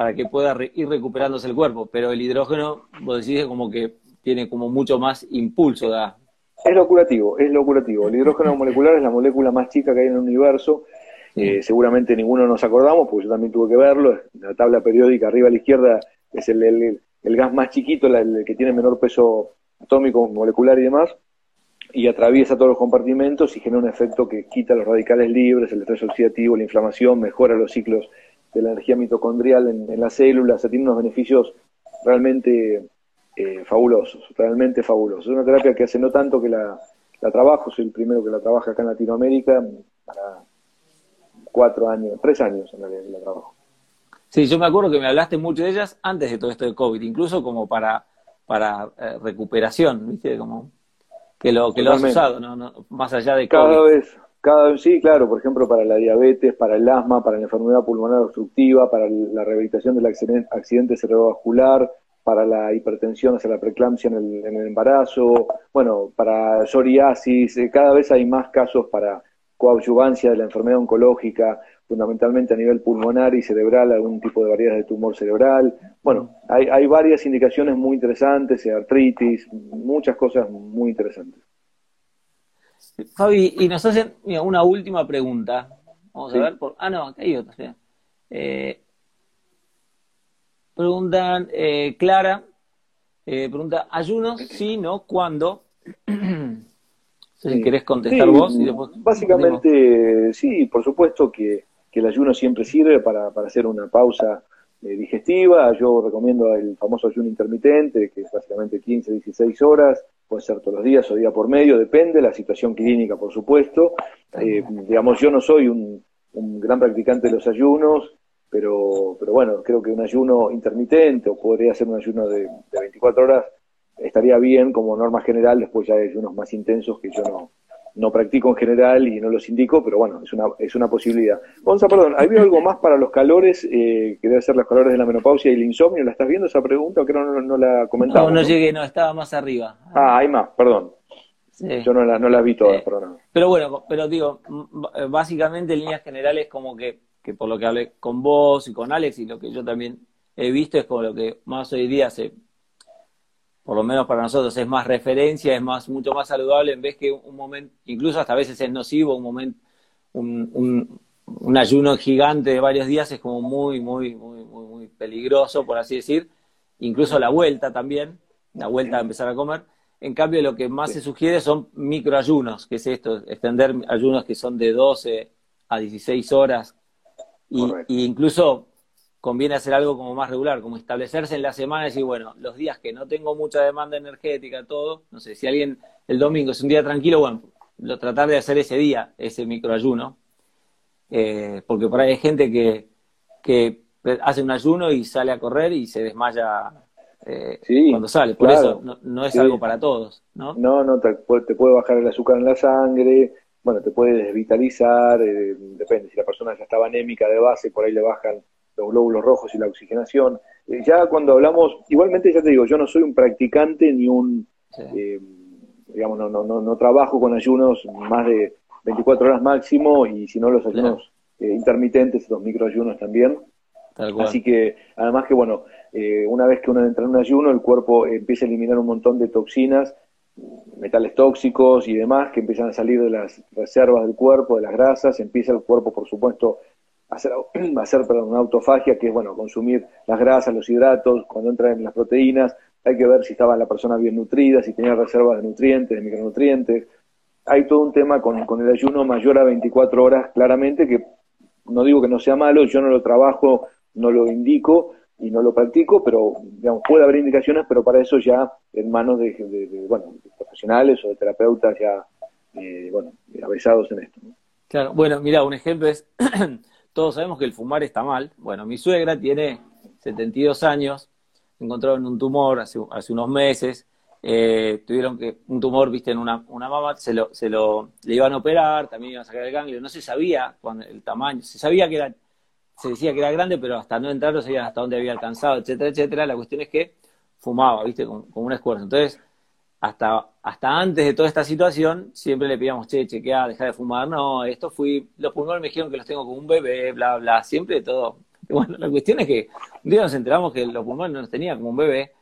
para que pueda ir recuperándose el cuerpo, pero el hidrógeno, vos decís, como que tiene como mucho más impulso. Da. Es lo curativo, es lo curativo. El hidrógeno molecular es la molécula más chica que hay en el universo. Eh, seguramente ninguno nos acordamos, porque yo también tuve que verlo. En la tabla periódica arriba a la izquierda es el, el, gas más chiquito, el que tiene menor peso atómico, molecular y demás, y atraviesa todos los compartimentos y genera un efecto que quita los radicales libres, el estrés oxidativo, la inflamación, mejora los ciclos de la energía mitocondrial en, en las células, tiene unos beneficios realmente eh, fabulosos, realmente fabulosos. Es una terapia que hace no tanto que la, la trabajo, soy el primero que la trabaja acá en Latinoamérica, para cuatro años, tres años en realidad que la trabajo. Sí, yo me acuerdo que me hablaste mucho de ellas antes de todo esto de COVID, incluso como para, para eh, recuperación, ¿viste? Como que lo, que lo has usado, ¿no? Más allá de COVID. Cada vez, cada vez, sí, claro, por ejemplo, para la diabetes, para el asma, para la enfermedad pulmonar obstructiva, para la rehabilitación del accidente cerebrovascular, para la hipertensión hacia la preeclampsia en el, en el embarazo, bueno, para psoriasis, eh, cada vez hay más casos para coadyuvancia de la enfermedad oncológica, fundamentalmente a nivel pulmonar y cerebral, algún tipo de variedades de tumor cerebral. Bueno, hay, hay varias indicaciones muy interesantes, artritis, muchas cosas muy interesantes. Fabi, y nos hacen una última pregunta. Vamos a ver. Por... Ah, no, acá hay otra. Eh, preguntan, eh, Clara, eh, pregunta, ¿ayunos? Sí, no, ¿cuándo? si querés contestar vos. Y después Básicamente, sí, por supuesto que que el ayuno siempre sirve para, para hacer una pausa eh, digestiva. Yo recomiendo el famoso ayuno intermitente, que es básicamente 15, 16 horas, puede ser todos los días o día por medio, depende de la situación clínica, por supuesto. Eh, digamos, yo no soy un, un, gran practicante de los ayunos, pero, pero bueno, creo que un ayuno intermitente o podría ser un ayuno de, de 24 horas estaría bien como norma general, después ya hay unos más intensos que yo no, no practico en general y no los indico, pero bueno, es una, es una posibilidad. Gonza, perdón, ¿había algo más para los calores, eh, que debe ser los calores de la menopausia y el insomnio? ¿La estás viendo esa pregunta o que no, no, la comentaba? No, no, llegué, no, estaba más arriba. Ah, hay más, perdón. Yo no, la, no las vi todas, perdón. Pero bueno, pero digo, básicamente en líneas generales como que, que por lo que hablé con vos y con Alex y lo que yo también he visto es como lo que más hoy día se por lo menos para nosotros es más referencia, es más mucho más saludable en vez que un momento, incluso hasta a veces es nocivo, un momento, un, un, ayuno gigante de varios días es como muy, muy, muy, muy, muy peligroso, por así decir. Incluso la vuelta también, la vuelta a empezar a comer. En cambio, lo que más se sugiere son microayunos, que es esto, extender ayunos que son de 12 a 16 horas. Y, y incluso conviene hacer algo como más regular, como establecerse en la semana y decir, bueno, los días que no tengo mucha demanda energética, todo, no sé, si alguien el domingo es un día tranquilo, bueno, lo, tratar de hacer ese día, ese microayuno, eh, porque por ahí hay gente que, que hace un ayuno y sale a correr y se desmaya eh, cuando sale, por eso no, es algo para todos, ¿no? No, no, te, te, puede bajar el azúcar en la sangre, bueno, te puede desvitalizar, eh, depende, si la persona ya estaba anémica de base, por ahí le bajan los glóbulos rojos y la oxigenación. Eh, ya cuando hablamos, igualmente ya te digo, yo no soy un practicante ni un, eh, digamos, no, no, no, no, trabajo con ayunos más de 24 horas máximo y si no los ayunos eh, intermitentes, los microayunos también. Así que, además que, bueno, una vez que uno entra en un ayuno, el cuerpo empieza a eliminar un montón de toxinas, metales tóxicos y demás que empiezan a salir de las reservas del cuerpo, de las grasas, empieza el cuerpo, por supuesto, hacer, hacer perdón, una autofagia, que es bueno, consumir las grasas, los hidratos, cuando entran en las proteínas, hay que ver si estaba la persona bien nutrida, si tenía reservas de nutrientes, de micronutrientes. Hay todo un tema con, con el ayuno mayor a 24 horas, claramente, que no digo que no sea malo, yo no lo trabajo, no lo indico y no lo practico, pero digamos, puede haber indicaciones, pero para eso ya en manos de, bueno, profesionales o de terapeutas ya eh, bueno, avesados en esto. Claro, bueno, mira, un ejemplo es todos sabemos que el fumar está mal. Bueno, mi suegra tiene 72 años, encontraron un tumor hace, unos meses, eh, tuvieron que un tumor, viste, en una, una mama, se lo, se lo, le iban a operar, también iban a sacar el ganglio, no se sabía cuando, el tamaño, se sabía que era, se decía que era grande, pero hasta no entrar no sabían hasta dónde había alcanzado, etcétera, etcétera. La cuestión es que fumaba, viste, con, un esfuerzo. Entonces, hasta, hasta antes de toda esta situación, siempre le pedíamos, che, chequea, deja de fumar, no, esto fui, los pulmones me dijeron que los tengo como un bebé, bla, bla, siempre todo. bueno, la cuestión es que un día nos enteramos que los pulmones no los tenía como un bebé,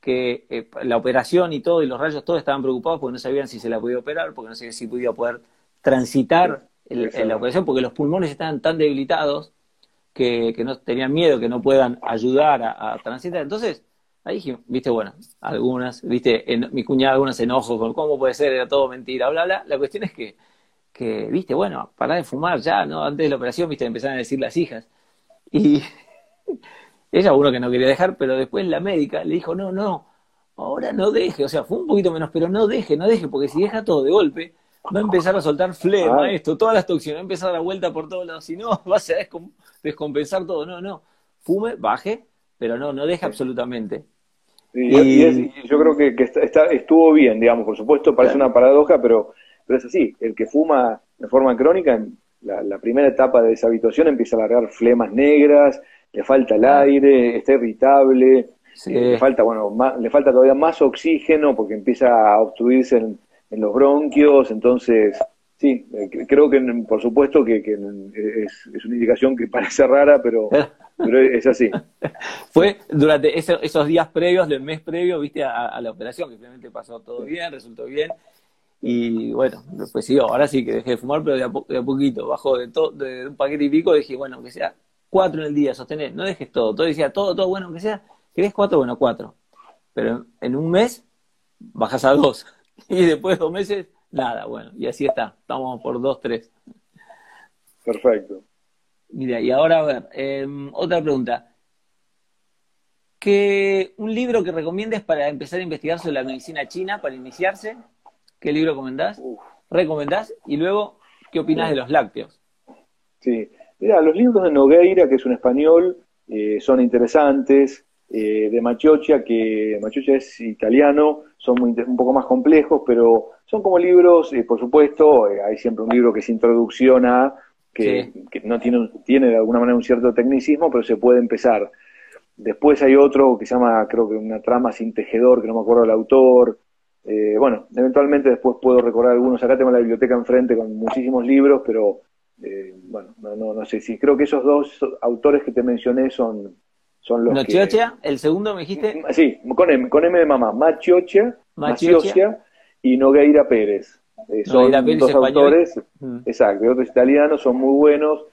que eh, la operación y todo, y los rayos, todos estaban preocupados porque no sabían si se la podía operar, porque no sabían si podía poder transitar la operación, porque los pulmones estaban tan debilitados que, que no tenían miedo que no puedan ayudar a transitar. Entonces, Ahí dije, viste, bueno, algunas, viste, en, mi cuñada algunas se enojó con cómo puede ser, era todo mentira, bla, bla. La cuestión es que, que viste, bueno, pará de fumar ya, ¿no? Antes de la operación, viste, empezaron a decir las hijas. Y ella uno que no quería dejar, pero después la médica le dijo, no, no, ahora no deje, o sea, fue un poquito menos, pero no deje, no deje, porque si deja todo de golpe, va a empezar a soltar flema, esto, todas las toxinas, va a empezar a dar vuelta por todos lados, si no, va a descompensar todo, no, no, fume, baje, pero no, no deje absolutamente. Y, yo creo que, está, estuvo bien, digamos, por supuesto parece una paradoja, pero, pero es así, el que fuma de forma crónica, en la, primera etapa de esa habituación empieza a largar flemas negras, le falta el aire, está irritable, eh, le falta, bueno, le falta todavía más oxígeno porque empieza a obstruirse en, los bronquios, entonces sí, eh, creo que por supuesto que, es, es, una indicación que parece rara, pero pero es así. Fue durante esos días previos, del mes previo, viste, a, la operación, que finalmente pasó todo bien, resultó bien. Y bueno, pues sí, ahora sí que dejé de fumar, pero de a, poquito, bajó de, de un paquete y pico, dije, bueno, que sea cuatro en el día, sostener, no dejes todo. Todo decía, todo, todo, bueno, que sea, ¿querés cuatro? Bueno, cuatro. Pero en un mes bajas a dos. Y después de dos meses, nada, bueno, y así está. Estamos por dos, tres. Perfecto. Mira, y ahora a ver, em, otra pregunta. ¿Qué, ¿Un libro que recomiendes para empezar a investigar sobre la medicina china, para iniciarse? ¿Qué libro recomendás? ¿Recomendás? Y luego, ¿qué opinas de los lácteos? Sí, mira, los libros de Nogueira, que es un español, eh, son interesantes. eh, de Machiocia, que Machiocia es italiano, son un poco más complejos, pero son como libros, eh, por supuesto, hay siempre un libro que es introducción a, que, no tiene, tiene de alguna manera un cierto tecnicismo, pero se puede empezar. Después hay otro que se llama, creo que una trama sin tejedor, que no me acuerdo el autor. bueno, eventualmente después puedo recordar algunos. Acá tengo la biblioteca enfrente con muchísimos libros, pero bueno, no, no, no sé si creo que esos dos autores que te mencioné son, son los Machiocha, el segundo me dijiste. Sí, con M, con M de mamá. Machiocha, Machiocha y Nogueira Pérez. Eh, son dos autores, mm. exacto, otros italianos, son muy buenos.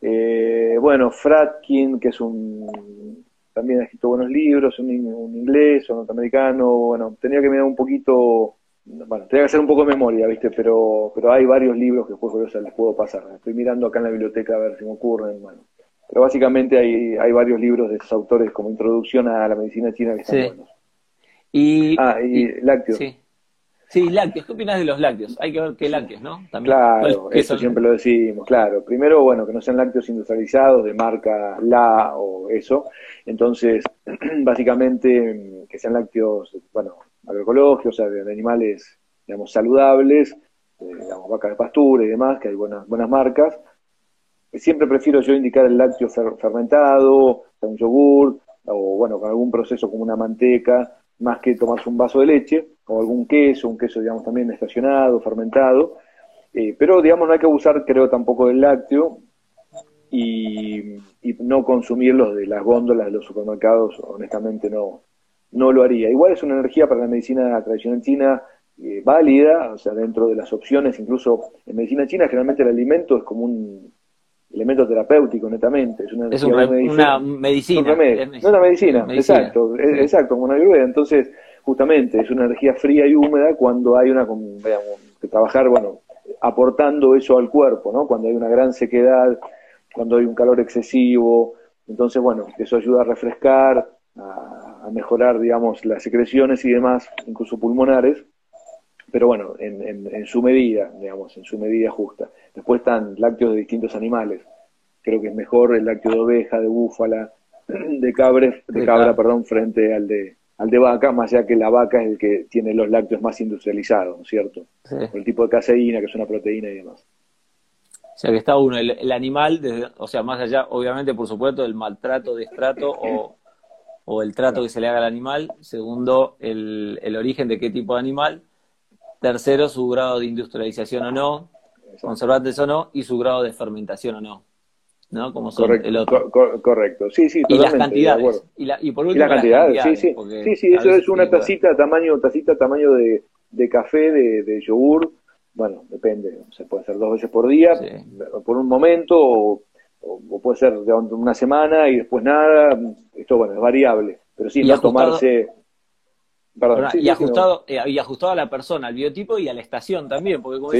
Eh, bueno, Fratkin, que es un también ha escrito buenos libros, un, un inglés, un norteamericano, bueno, tenía que mirar un poquito, bueno, tenía que hacer un poco de memoria, ¿viste? Pero, pero hay varios libros que después yo les puedo pasar. Estoy mirando acá en la biblioteca a ver si me ocurren, bueno. Pero básicamente hay, hay varios libros de esos autores como introducción a la medicina china que están buenos. Y, ah, y, lácteos. Sí. Sí. lácteos. ¿Qué opinas de los lácteos? Hay que ver qué lácteos, ¿no? También. Claro, eso siempre lo decimos, claro. Primero, bueno, que no sean lácteos industrializados de marca La o eso. Entonces, básicamente, que sean lácteos, bueno, agroecológicos, o sea, de animales, digamos, saludables, eh, digamos, vacas de pastura y demás, que hay buenas, buenas marcas siempre prefiero yo indicar el lácteo fermentado, un yogur, o bueno, con algún proceso como una manteca, más que tomarse un vaso de leche, o algún queso, un queso, digamos, también estacionado, fermentado. Eh, pero, digamos, no hay que abusar, creo, tampoco del lácteo y, no consumirlos de las góndolas de los supermercados, honestamente no, no lo haría. Igual es una energía para la medicina tradicional china eh, válida, o sea, dentro de las opciones, incluso en medicina china generalmente el alimento es como un, elemento terapéutico netamente, es una, medicina, una medicina. no una medicina, exacto, exacto, como una ayurveda. Entonces, justamente, es una energía fría y húmeda cuando hay una, digamos, que trabajar, bueno, aportando eso al cuerpo, ¿no? Cuando hay una gran sequedad, cuando hay un calor excesivo, entonces, bueno, eso ayuda a refrescar, a, a mejorar, digamos, las secreciones y demás, incluso pulmonares, pero bueno, en, en, su medida, digamos, en su medida justa. Después están lácteos de distintos animales. Creo que es mejor el lácteo de oveja, de búfala, de cabre, de cabra, perdón, frente al de al de vaca, más allá que la vaca es el que tiene los lácteos más industrializados, ¿no es cierto? el tipo de caseína, que es una proteína y demás. O sea que está uno, el, animal, desde, o sea, más allá, obviamente, por supuesto, del maltrato, destrato o, o el trato que se le haga al animal. Segundo, el, el origen de qué tipo de animal Tercero, su grado de industrialización o no, conservantes o no, y su grado de fermentación o no. ¿No? Como son correcto, el otro. correcto, sí, sí, totalmente, Y las cantidades. Y, la, y por último, y las cantidades, sí, sí. Sí, sí, eso es una tacita, tamaño, tacita, tamaño de, de café, de, de, yogur. Bueno, depende, se puede hacer dos veces por día, por un momento, o, puede ser de una semana y después nada. Esto, bueno, es variable. Pero sí, no tomarse y, ajustado, eh, y ajustado a la persona, al biotipo y a la estación también, porque como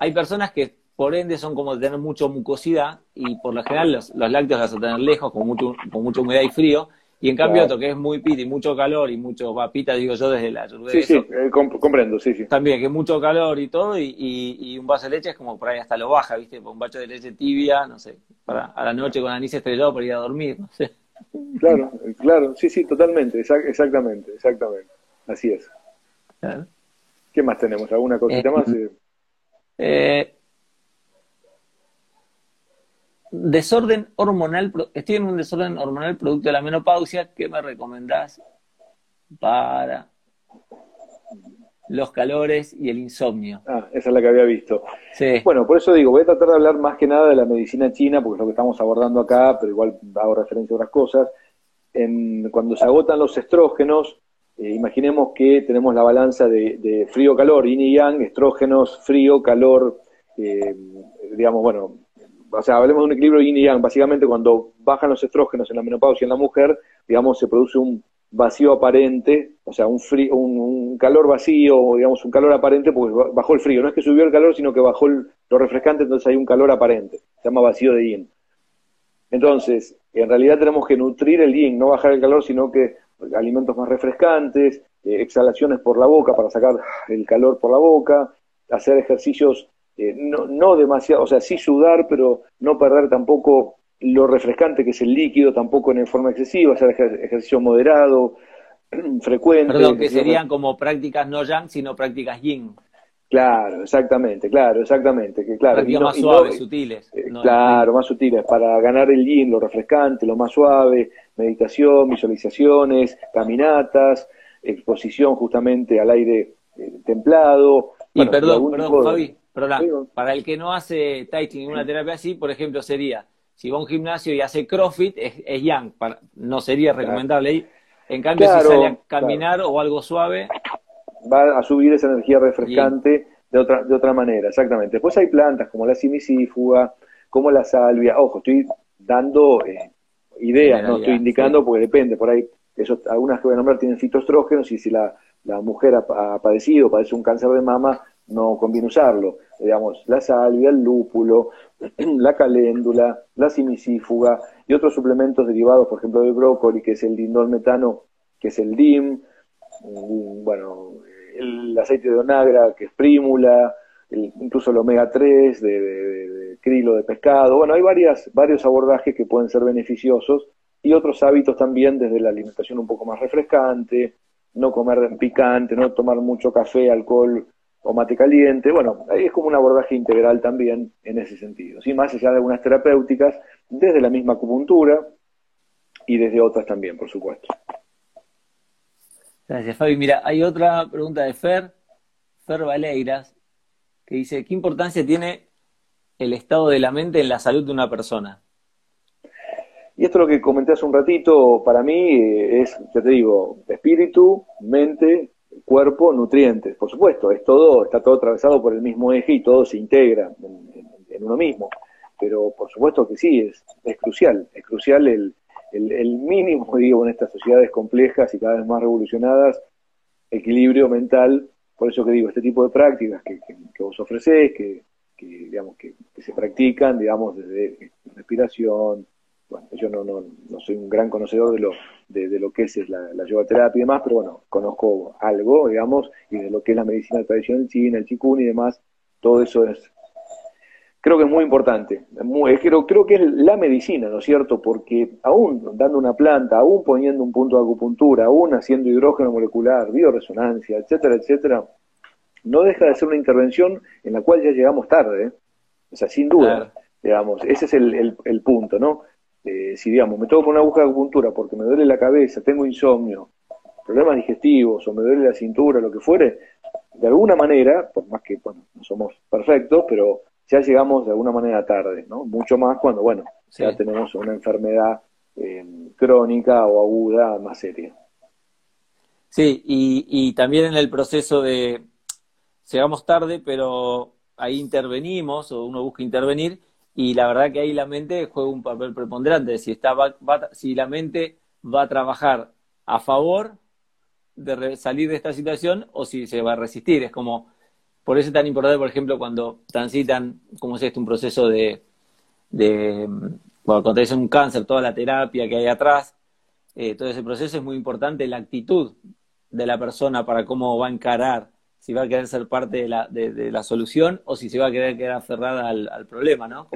hay personas que por ende son como de tener mucha mucosidad y por lo general los, lácteos las vas a tener lejos, con, mucho, con mucha humedad y frío, y en cambio otro que es muy pit y mucho calor y mucho papita, digo yo desde la Sí, sí, eh, comprendo, sí, sí. También que mucho calor y todo, y, y, un vaso de leche es como por ahí hasta lo baja, ¿viste? Un vaso de leche tibia, no sé, para a la noche con anís estrellado para ir a dormir, no sé. Claro, claro, sí, sí, totalmente, exactamente, exactamente. Así es. ¿Qué más tenemos? ¿Alguna cosita eh, más? Eh, desorden hormonal, estoy en un desorden hormonal producto de la menopausia, ¿qué me recomendás para los calores y el insomnio. Ah, esa es la que había visto. Sí. Bueno, por eso digo, voy a tratar de hablar más que nada de la medicina china, porque es lo que estamos abordando acá, pero igual hago referencia a otras cosas. En, cuando se agotan los estrógenos, eh, imaginemos que tenemos la balanza de, frío-calor, yin y yang, estrógenos, frío, calor, eh, digamos, bueno, o sea, hablemos de un equilibrio yin y yang. Básicamente, cuando bajan los estrógenos en la menopausia en la mujer, digamos, se produce un vacío aparente, o sea, un, frío, un, calor vacío, digamos, un calor aparente, porque bajó el frío. No es que subió el calor, sino que bajó lo refrescante, entonces hay un calor aparente. Se llama vacío de yin. Entonces, en realidad tenemos que nutrir el yin, no bajar el calor, sino que alimentos más refrescantes, eh, exhalaciones por la boca para sacar el calor por la boca, hacer ejercicios eh, no, no demasiado, o sea, sí sudar, pero no perder tampoco lo refrescante que es el líquido, tampoco en forma excesiva, hacer ejercicio moderado, frecuente. Perdón, que serían como prácticas no yang, sino prácticas yin. Claro, exactamente, claro, exactamente. Que, claro, Prácticas más suaves, sutiles. Eh, claro, más sutiles, para ganar el yin, lo refrescante, lo más suave, meditación, visualizaciones, caminatas, exposición justamente al aire eh, templado. Y perdón, perdón, Fabi, para el que no hace Tai Chi ninguna terapia así, por ejemplo, sería, si va a un gimnasio y hace CrossFit, es, yang, no sería recomendable En cambio, si sale a caminar o algo suave... Va a subir esa energía refrescante de otra, de otra manera, exactamente. Después hay plantas como la simisífuga, como la salvia. Ojo, estoy dando eh, ideas, no estoy indicando porque depende, por ahí, eso, algunas que voy a nombrar tienen fitoestrógenos y si la, la mujer ha, ha padecido, padece un cáncer de mama, no conviene usarlo. Digamos, la salvia, el lúpulo, la caléndula, la simisífuga y otros suplementos derivados, por ejemplo, del brócoli, que es el metano, que es el DIM, mm, bueno, el aceite de onagra, que es prímula, incluso el omega 3 de, de, krilo de pescado. Bueno, hay varias, varios abordajes que pueden ser beneficiosos y otros hábitos también desde la alimentación un poco más refrescante, no comer picante, no tomar mucho café, alcohol o mate caliente. Bueno, ahí es como un abordaje integral también en ese sentido. ¿sí? Más allá de algunas terapéuticas, desde la misma acupuntura y desde otras también, por supuesto. Gracias, Fabi. Mira, hay otra pregunta de Fer, Fer Valeiras, que dice, ¿qué importancia tiene el estado de la mente en la salud de una persona? Y esto es lo que comenté hace un ratito, para mí eh, es, ya te digo, espíritu, mente cuerpo, nutrientes. Por supuesto, es todo, está todo atravesado por el mismo eje y todo se integra en, uno mismo. Pero por supuesto que sí, es, es crucial, es crucial el, el, mínimo, digo, en estas sociedades complejas y cada vez más revolucionadas, equilibrio mental. Por eso que digo, este tipo de prácticas que, que, vos ofrecés, que, que digamos, que, se practican, digamos, desde respiración, bueno, yo no, no, no soy un gran conocedor de lo, de, lo que es la, la, yoga terapia y demás, pero bueno, conozco algo, digamos, y de lo que es la medicina tradicional china, el chikun y demás, todo eso es, creo que es muy importante. Muy, creo, creo que es la medicina, ¿no es cierto? Porque aún dando una planta, aún poniendo un punto de acupuntura, aún haciendo hidrógeno molecular, bioresonancia, etcétera, etcétera, no deja de ser una intervención en la cual ya llegamos tarde, ¿eh? o sea, sin duda, digamos, ese es el, el, el punto, ¿no? Eh, si digamos, me toco con una aguja de acupuntura porque me duele la cabeza, tengo insomnio, problemas digestivos o me duele la cintura, lo que fuere, de alguna manera, por más que bueno, no somos perfectos, pero ya llegamos de alguna manera tarde, ¿no? Mucho más cuando, bueno, ya tenemos una enfermedad eh, crónica o aguda más seria. Sí, y, y también en el proceso de, llegamos tarde, pero ahí intervenimos o uno busca intervenir y la verdad que ahí la mente juega un papel preponderante. Si, está, si la mente va a trabajar a favor de salir de esta situación o si se va a resistir. Es como, por eso es tan importante, por ejemplo, cuando transitan, como es esto, un proceso de, de bueno, cuando es un cáncer, toda la terapia que hay atrás, eh, todo ese proceso es muy importante, la actitud de la persona para cómo va a encarar si va a querer ser parte de la, de, la solución o si se va a querer quedar aferrada al, problema, ¿no?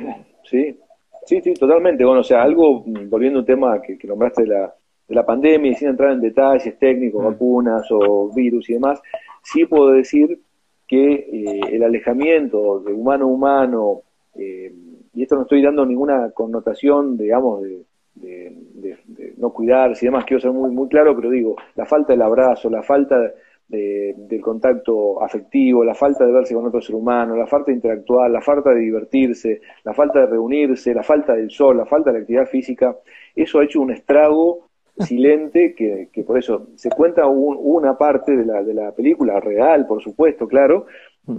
Sí, sí, sí, totalmente. Bueno, o sea, algo, mm, volviendo a un tema que, nombraste de la, de la pandemia y sin entrar en detalles técnicos, mm. vacunas o virus y demás, sí puedo decir que eh, el alejamiento de humano a humano, eh, y esto no estoy dando ninguna connotación, digamos, de, de, de, no cuidarse y demás, quiero ser muy, muy claro, pero digo, la falta del abrazo, la falta de del contacto afectivo, la falta de verse con otro ser humano, la falta de interactuar, la falta de divertirse, la falta de reunirse, la falta del sol, la falta de la actividad física, eso ha hecho un estrago silente que, que por eso se cuenta una parte de la, de la película real, por supuesto, claro,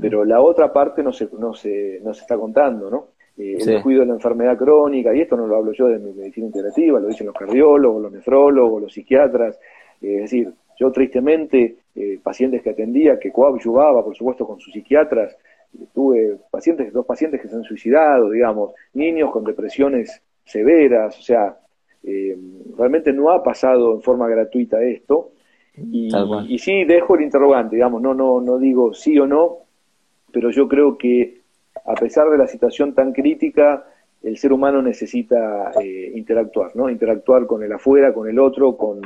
pero la otra parte no se, no se, no se está contando, ¿no? Eh, el descuido de la enfermedad crónica, y esto no lo hablo yo de mi medicina integrativa, lo dicen los cardiólogos, los nefrólogos, los psiquiatras, eh, es decir, yo tristemente, eh, pacientes que atendía, que coadyuvaba, por supuesto, con sus psiquiatras, tuve pacientes, dos pacientes que se han suicidado, digamos, niños con depresiones severas, o sea, eh, realmente no ha pasado en forma gratuita esto. Y, y, sí dejo el interrogante, digamos, no, no, no digo sí o no, pero yo creo que a pesar de la situación tan crítica, el ser humano necesita eh, interactuar, ¿no? Interactuar con el afuera, con el otro, con,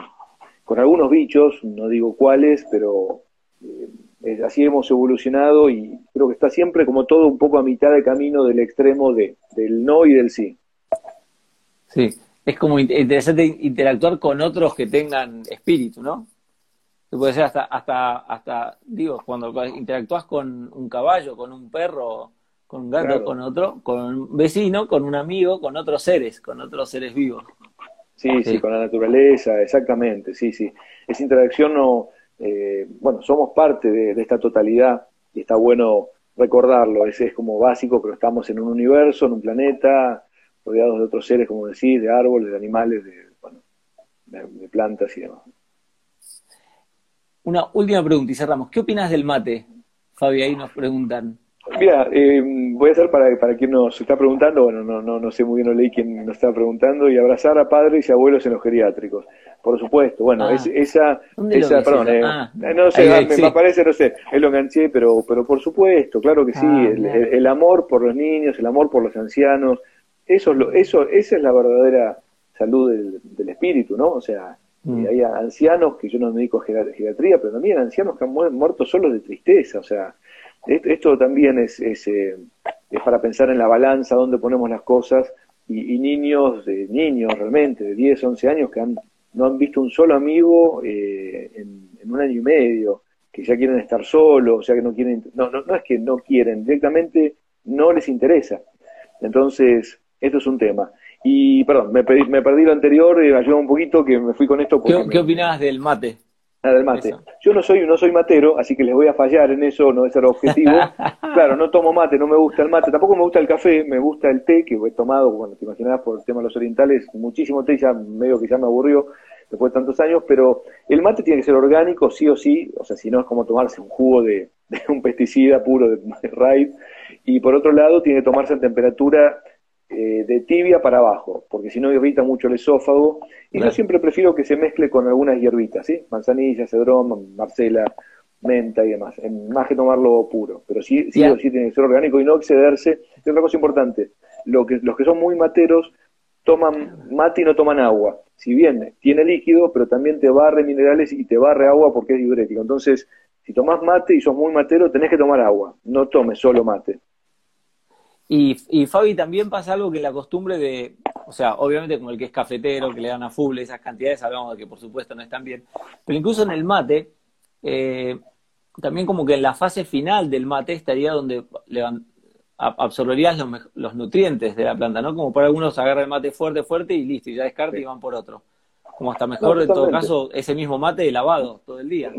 con algunos bichos, no digo cuáles, pero eh, así hemos evolucionado y creo que está siempre como todo un poco a mitad de camino del extremo de, del no y del sí. Sí, es como interesante interactuar con otros que tengan espíritu, ¿no? puede ser hasta, hasta, hasta, digo, cuando interactúas con un caballo, con un perro, con un gato, con otro, con un vecino, con un amigo, con otros seres, con otros seres vivos. Sí, sí, con la naturaleza, exactamente, sí, sí. Esa interacción no, eh, bueno, somos parte de, esta totalidad y está bueno recordarlo, ese es como básico, pero estamos en un universo, en un planeta, rodeados de otros seres, como decís, de árboles, de animales, de, bueno, de plantas y demás. Una última pregunta y cerramos. ¿Qué opinas del mate? Fabi, ahí nos preguntan. Mira, eh, voy a hacer para, para quien nos está preguntando, bueno, no, no, no sé muy bien, no leí quién nos está preguntando, y abrazar a padres y abuelos en los geriátricos. Por supuesto, bueno, ah. es, esa, esa perdón, eh, ah. eh, no sé, me, parece, no sé, él lo enganché, pero, pero por supuesto, claro que sí, ah, el, amor por los niños, el amor por los ancianos, eso, es lo, eso esa es la verdadera salud del, del espíritu, ¿no? O sea, Mm. hay ancianos que yo no me dedico a geriatría, pero también ancianos que han muerto solos de tristeza. O sea, esto también es, es, eh, es para pensar en la balanza, dónde ponemos las cosas. Y, niños, de niños realmente, de 10, 11 años, que han, no han visto un solo amigo eh, en, un año y medio, que ya quieren estar solos, o sea que no quieren, no, no, no es que no quieren, directamente no les interesa. Entonces, esto es un tema. Y perdón, me, me perdí lo anterior, eh, ayuda un poquito que me fui con esto. ¿Qué, ¿Qué opinabas del mate? Ah, del mate. Yo no soy, no soy matero, así que les voy a fallar en eso, no es el objetivo. claro, no tomo mate, no me gusta el mate, tampoco me gusta el café, me gusta el té, que he tomado, bueno, te imaginarás por el tema de los orientales, muchísimo té, ya medio que ya me aburrió después de tantos años, pero el mate tiene que ser orgánico, sí o sí, o sea, si no es como tomarse un jugo de, un pesticida puro de, de raid, y por otro lado tiene que tomarse en temperatura eh, de tibia para abajo, porque si no irrita mucho el esófago. Y yo siempre prefiero que se mezcle con algunas hierbitas, ¿sí? Manzanilla, cedrón, marcela, menta y demás, más que tomarlo puro. Pero sí, sí o sí tiene que ser orgánico y no excederse. Y otra cosa importante, lo que, los que son muy materos toman mate y no toman agua. Si bien tiene líquido, pero también te barre minerales y te barre agua porque es diurético. Entonces, si tomas mate y sos muy matero, tenés que tomar agua. No tomes solo mate. Y, y Fabi, también pasa algo que la costumbre de, o sea, obviamente como el que es cafetero, que le dan a full esas cantidades, sabemos de que por supuesto no están bien, pero incluso en el mate, eh, también como que en la fase final del mate estaría donde absorberías los, los, nutrientes de la planta, ¿no? Como para algunos agarra el mate fuerte, fuerte y listo, y ya descarta y van por otro. Como hasta mejor, en todo caso, ese mismo mate lavado todo el día.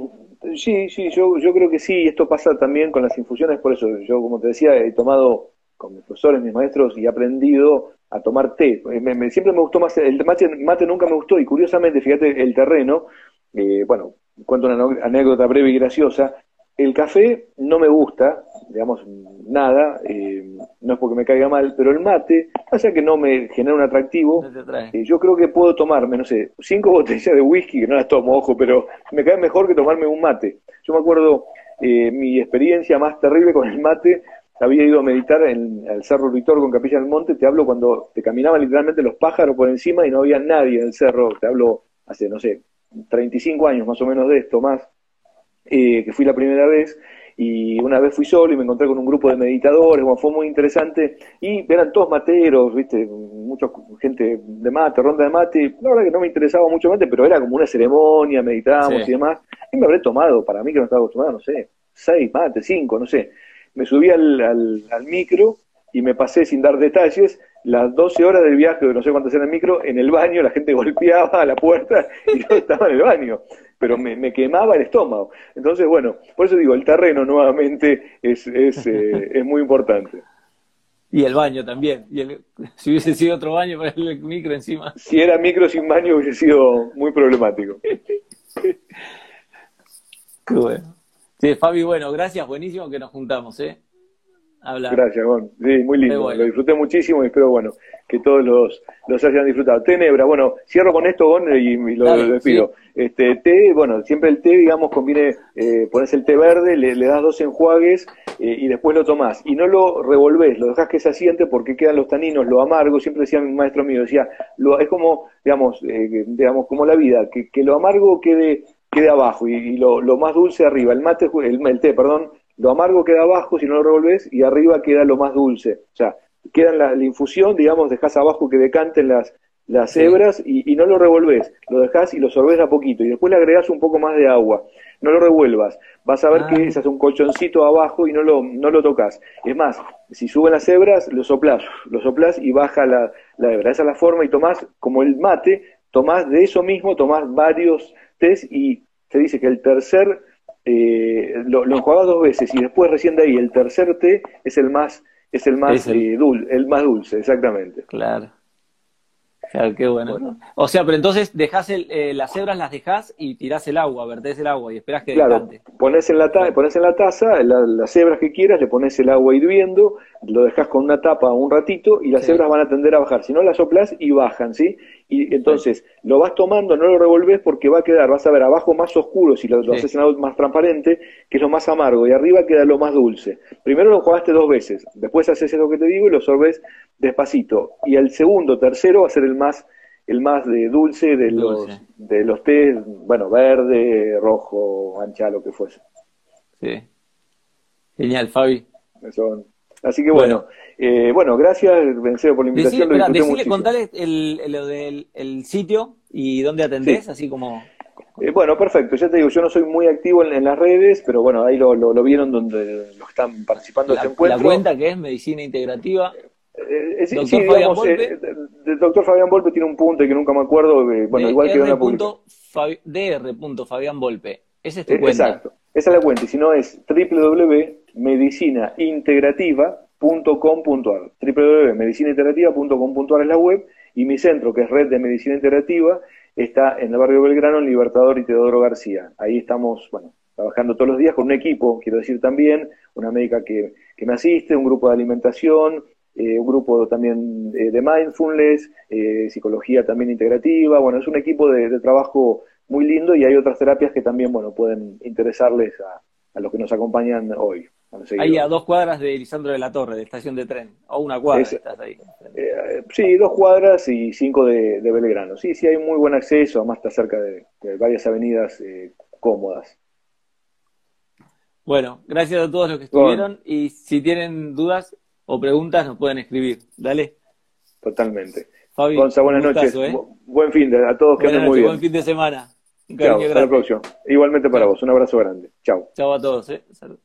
Sí, sí, yo, yo creo que sí, esto pasa también con las infusiones, por eso yo, como te decía, he tomado con mis profesores, mis maestros, y he aprendido a tomar té. Me, siempre me gustó más, el mate, mate, nunca me gustó, y curiosamente, fíjate, el terreno, eh, bueno, cuento una anécdota breve y graciosa, el café no me gusta, digamos, nada, eh, no es porque me caiga mal, pero el mate, pasa que no me genera un atractivo, eh, yo creo que puedo tomarme, no sé, cinco botellas de whisky, que no las tomo, ojo, pero me cae mejor que tomarme un mate. Yo me acuerdo mi experiencia más terrible con el mate había ido a meditar en el Cerro Víctor con Capilla del Monte, te hablo cuando te caminaban literalmente los pájaros por encima y no había nadie en el cerro, te hablo hace, no sé, 35 años más o menos de esto, más, eh, que fui la primera vez, y una vez fui solo y me encontré con un grupo de meditadores, bueno, fue muy interesante, y eran todos materos, viste, mucha gente de mate, ronda de mate, la verdad que no me interesaba mucho mate, pero era como una ceremonia, meditábamos y demás, y me habré tomado, para mí que no estaba acostumbrado, no sé, seis mates, cinco, no sé, me subí al, al, micro y me pasé sin dar detalles las 12 horas del viaje, no sé cuántas eran el micro, en el baño, la gente golpeaba a la puerta y yo estaba en el baño, pero me, quemaba el estómago. Entonces, bueno, por eso digo, el terreno nuevamente es, es, eh, es muy importante. Y el baño también. Y si hubiese sido otro baño para el micro encima. Si era micro sin baño hubiese sido muy problemático. Qué bueno. Sí, Fabi, bueno, gracias, buenísimo que nos juntamos, ¿eh? hablar. Gracias, Gon. Sí, muy lindo. Lo disfruté muchísimo y espero, bueno, que todos los, los hayan disfrutado. Tenebra, bueno, cierro con esto, Gon, y, lo, despido. Este, té, bueno, siempre el té, digamos, conviene, eh, pones el té verde, le, das dos enjuagues eh, y después lo tomás. Y no lo revolvés, lo dejas que se asiente porque quedan los taninos, lo amargo, siempre decía mi maestro mío, decía, lo, es como, digamos, eh, digamos, como la vida, que, que lo amargo quede, quede abajo y, lo, lo, más dulce arriba. El mate, el, el té, perdón, lo amargo queda abajo si no lo revolves y arriba queda lo más dulce. O sea, queda la, la infusión, digamos, dejas abajo que decanten las, las hebras y, no lo revolves, lo dejas y lo sorbes a poquito y después le agregas un poco más de agua. No lo revuelvas, vas a ver que ah. se hace un colchoncito abajo y no lo, no lo tocas. Es más, si suben las hebras, lo soplás, lo soplás y baja la, la hebra. Esa es la forma y tomás, como el mate, tomás de eso mismo, tomás varios tés y se dice que el tercer eh, lo, lo enjuagas dos veces y después recién de ahí el tercer té es el más es el más eh, el más dulce exactamente. Claro Claro, qué bueno. O sea, pero entonces dejás el, eh, las hebras las dejás y tirás el agua, vertés el agua y esperás que claro, Pones en la, pones en la taza las hebras que quieras, le pones el agua hirviendo, lo dejas con una tapa un ratito y las hebras van a tender a bajar. Si no, las soplas y bajan, ¿sí? Y entonces lo vas tomando, no lo revolves porque va a quedar, vas a ver abajo más oscuro si lo, haces en algo más transparente, que es lo más amargo, y arriba queda lo más dulce. Primero lo jugaste dos veces, después haces eso que te digo y lo sorbes despacito. Y el segundo, tercero va a ser el más el más de dulce de los de los tés, bueno, verde, rojo, ancha, lo que fuese. Sí. Genial, Fabi. Eso, Así que bueno, eh, bueno, gracias, Venceo, por la invitación. Contale el, lo del el sitio y dónde atendés, así como... Eh, bueno, perfecto. Ya te digo, yo no soy muy activo en, las redes, pero bueno, ahí lo, lo, vieron donde lo están participando la, este encuentro. La cuenta que es Medicina Integrativa. Eh, sí, doctor Fabián Volpe. el doctor Fabián Volpe tiene un punto que nunca me acuerdo. bueno, igual que una Dr. Fabián Volpe. Esa es tu cuenta. Exacto. Esa es la cuenta. Y si no es www medicinaintegrativa.com.ar. www.medicinaintegrativa.com.ar es la web y mi centro, que es Red de Medicina Integrativa, está en el barrio Belgrano, en Libertador y Teodoro García. Ahí estamos, bueno, trabajando todos los días con un equipo, quiero decir también, una médica que, que me asiste, un grupo de alimentación, eh, un grupo también de mindfulness, eh, psicología también integrativa, bueno, es un equipo de, de, trabajo muy lindo y hay otras terapias que también, bueno, pueden interesarles a, a los que nos acompañan hoy. Ahí a dos cuadras de Lisandro de la Torre, de estación de tren, o una cuadra estás ahí. Eh, sí, dos cuadras y cinco de, Belgrano. Sí, sí, hay muy buen acceso, además está cerca de, varias avenidas eh, cómodas. Bueno, gracias a todos los que estuvieron y si tienen dudas o preguntas nos pueden escribir. Dale. Totalmente. Fabi, buenas noches. ¿eh? Buen fin de a todos que anden muy bien. Buen fin de semana. Chao, hasta la próxima. Igualmente para vos. Un abrazo grande. Chao. Chao a todos. ¿eh? Salud.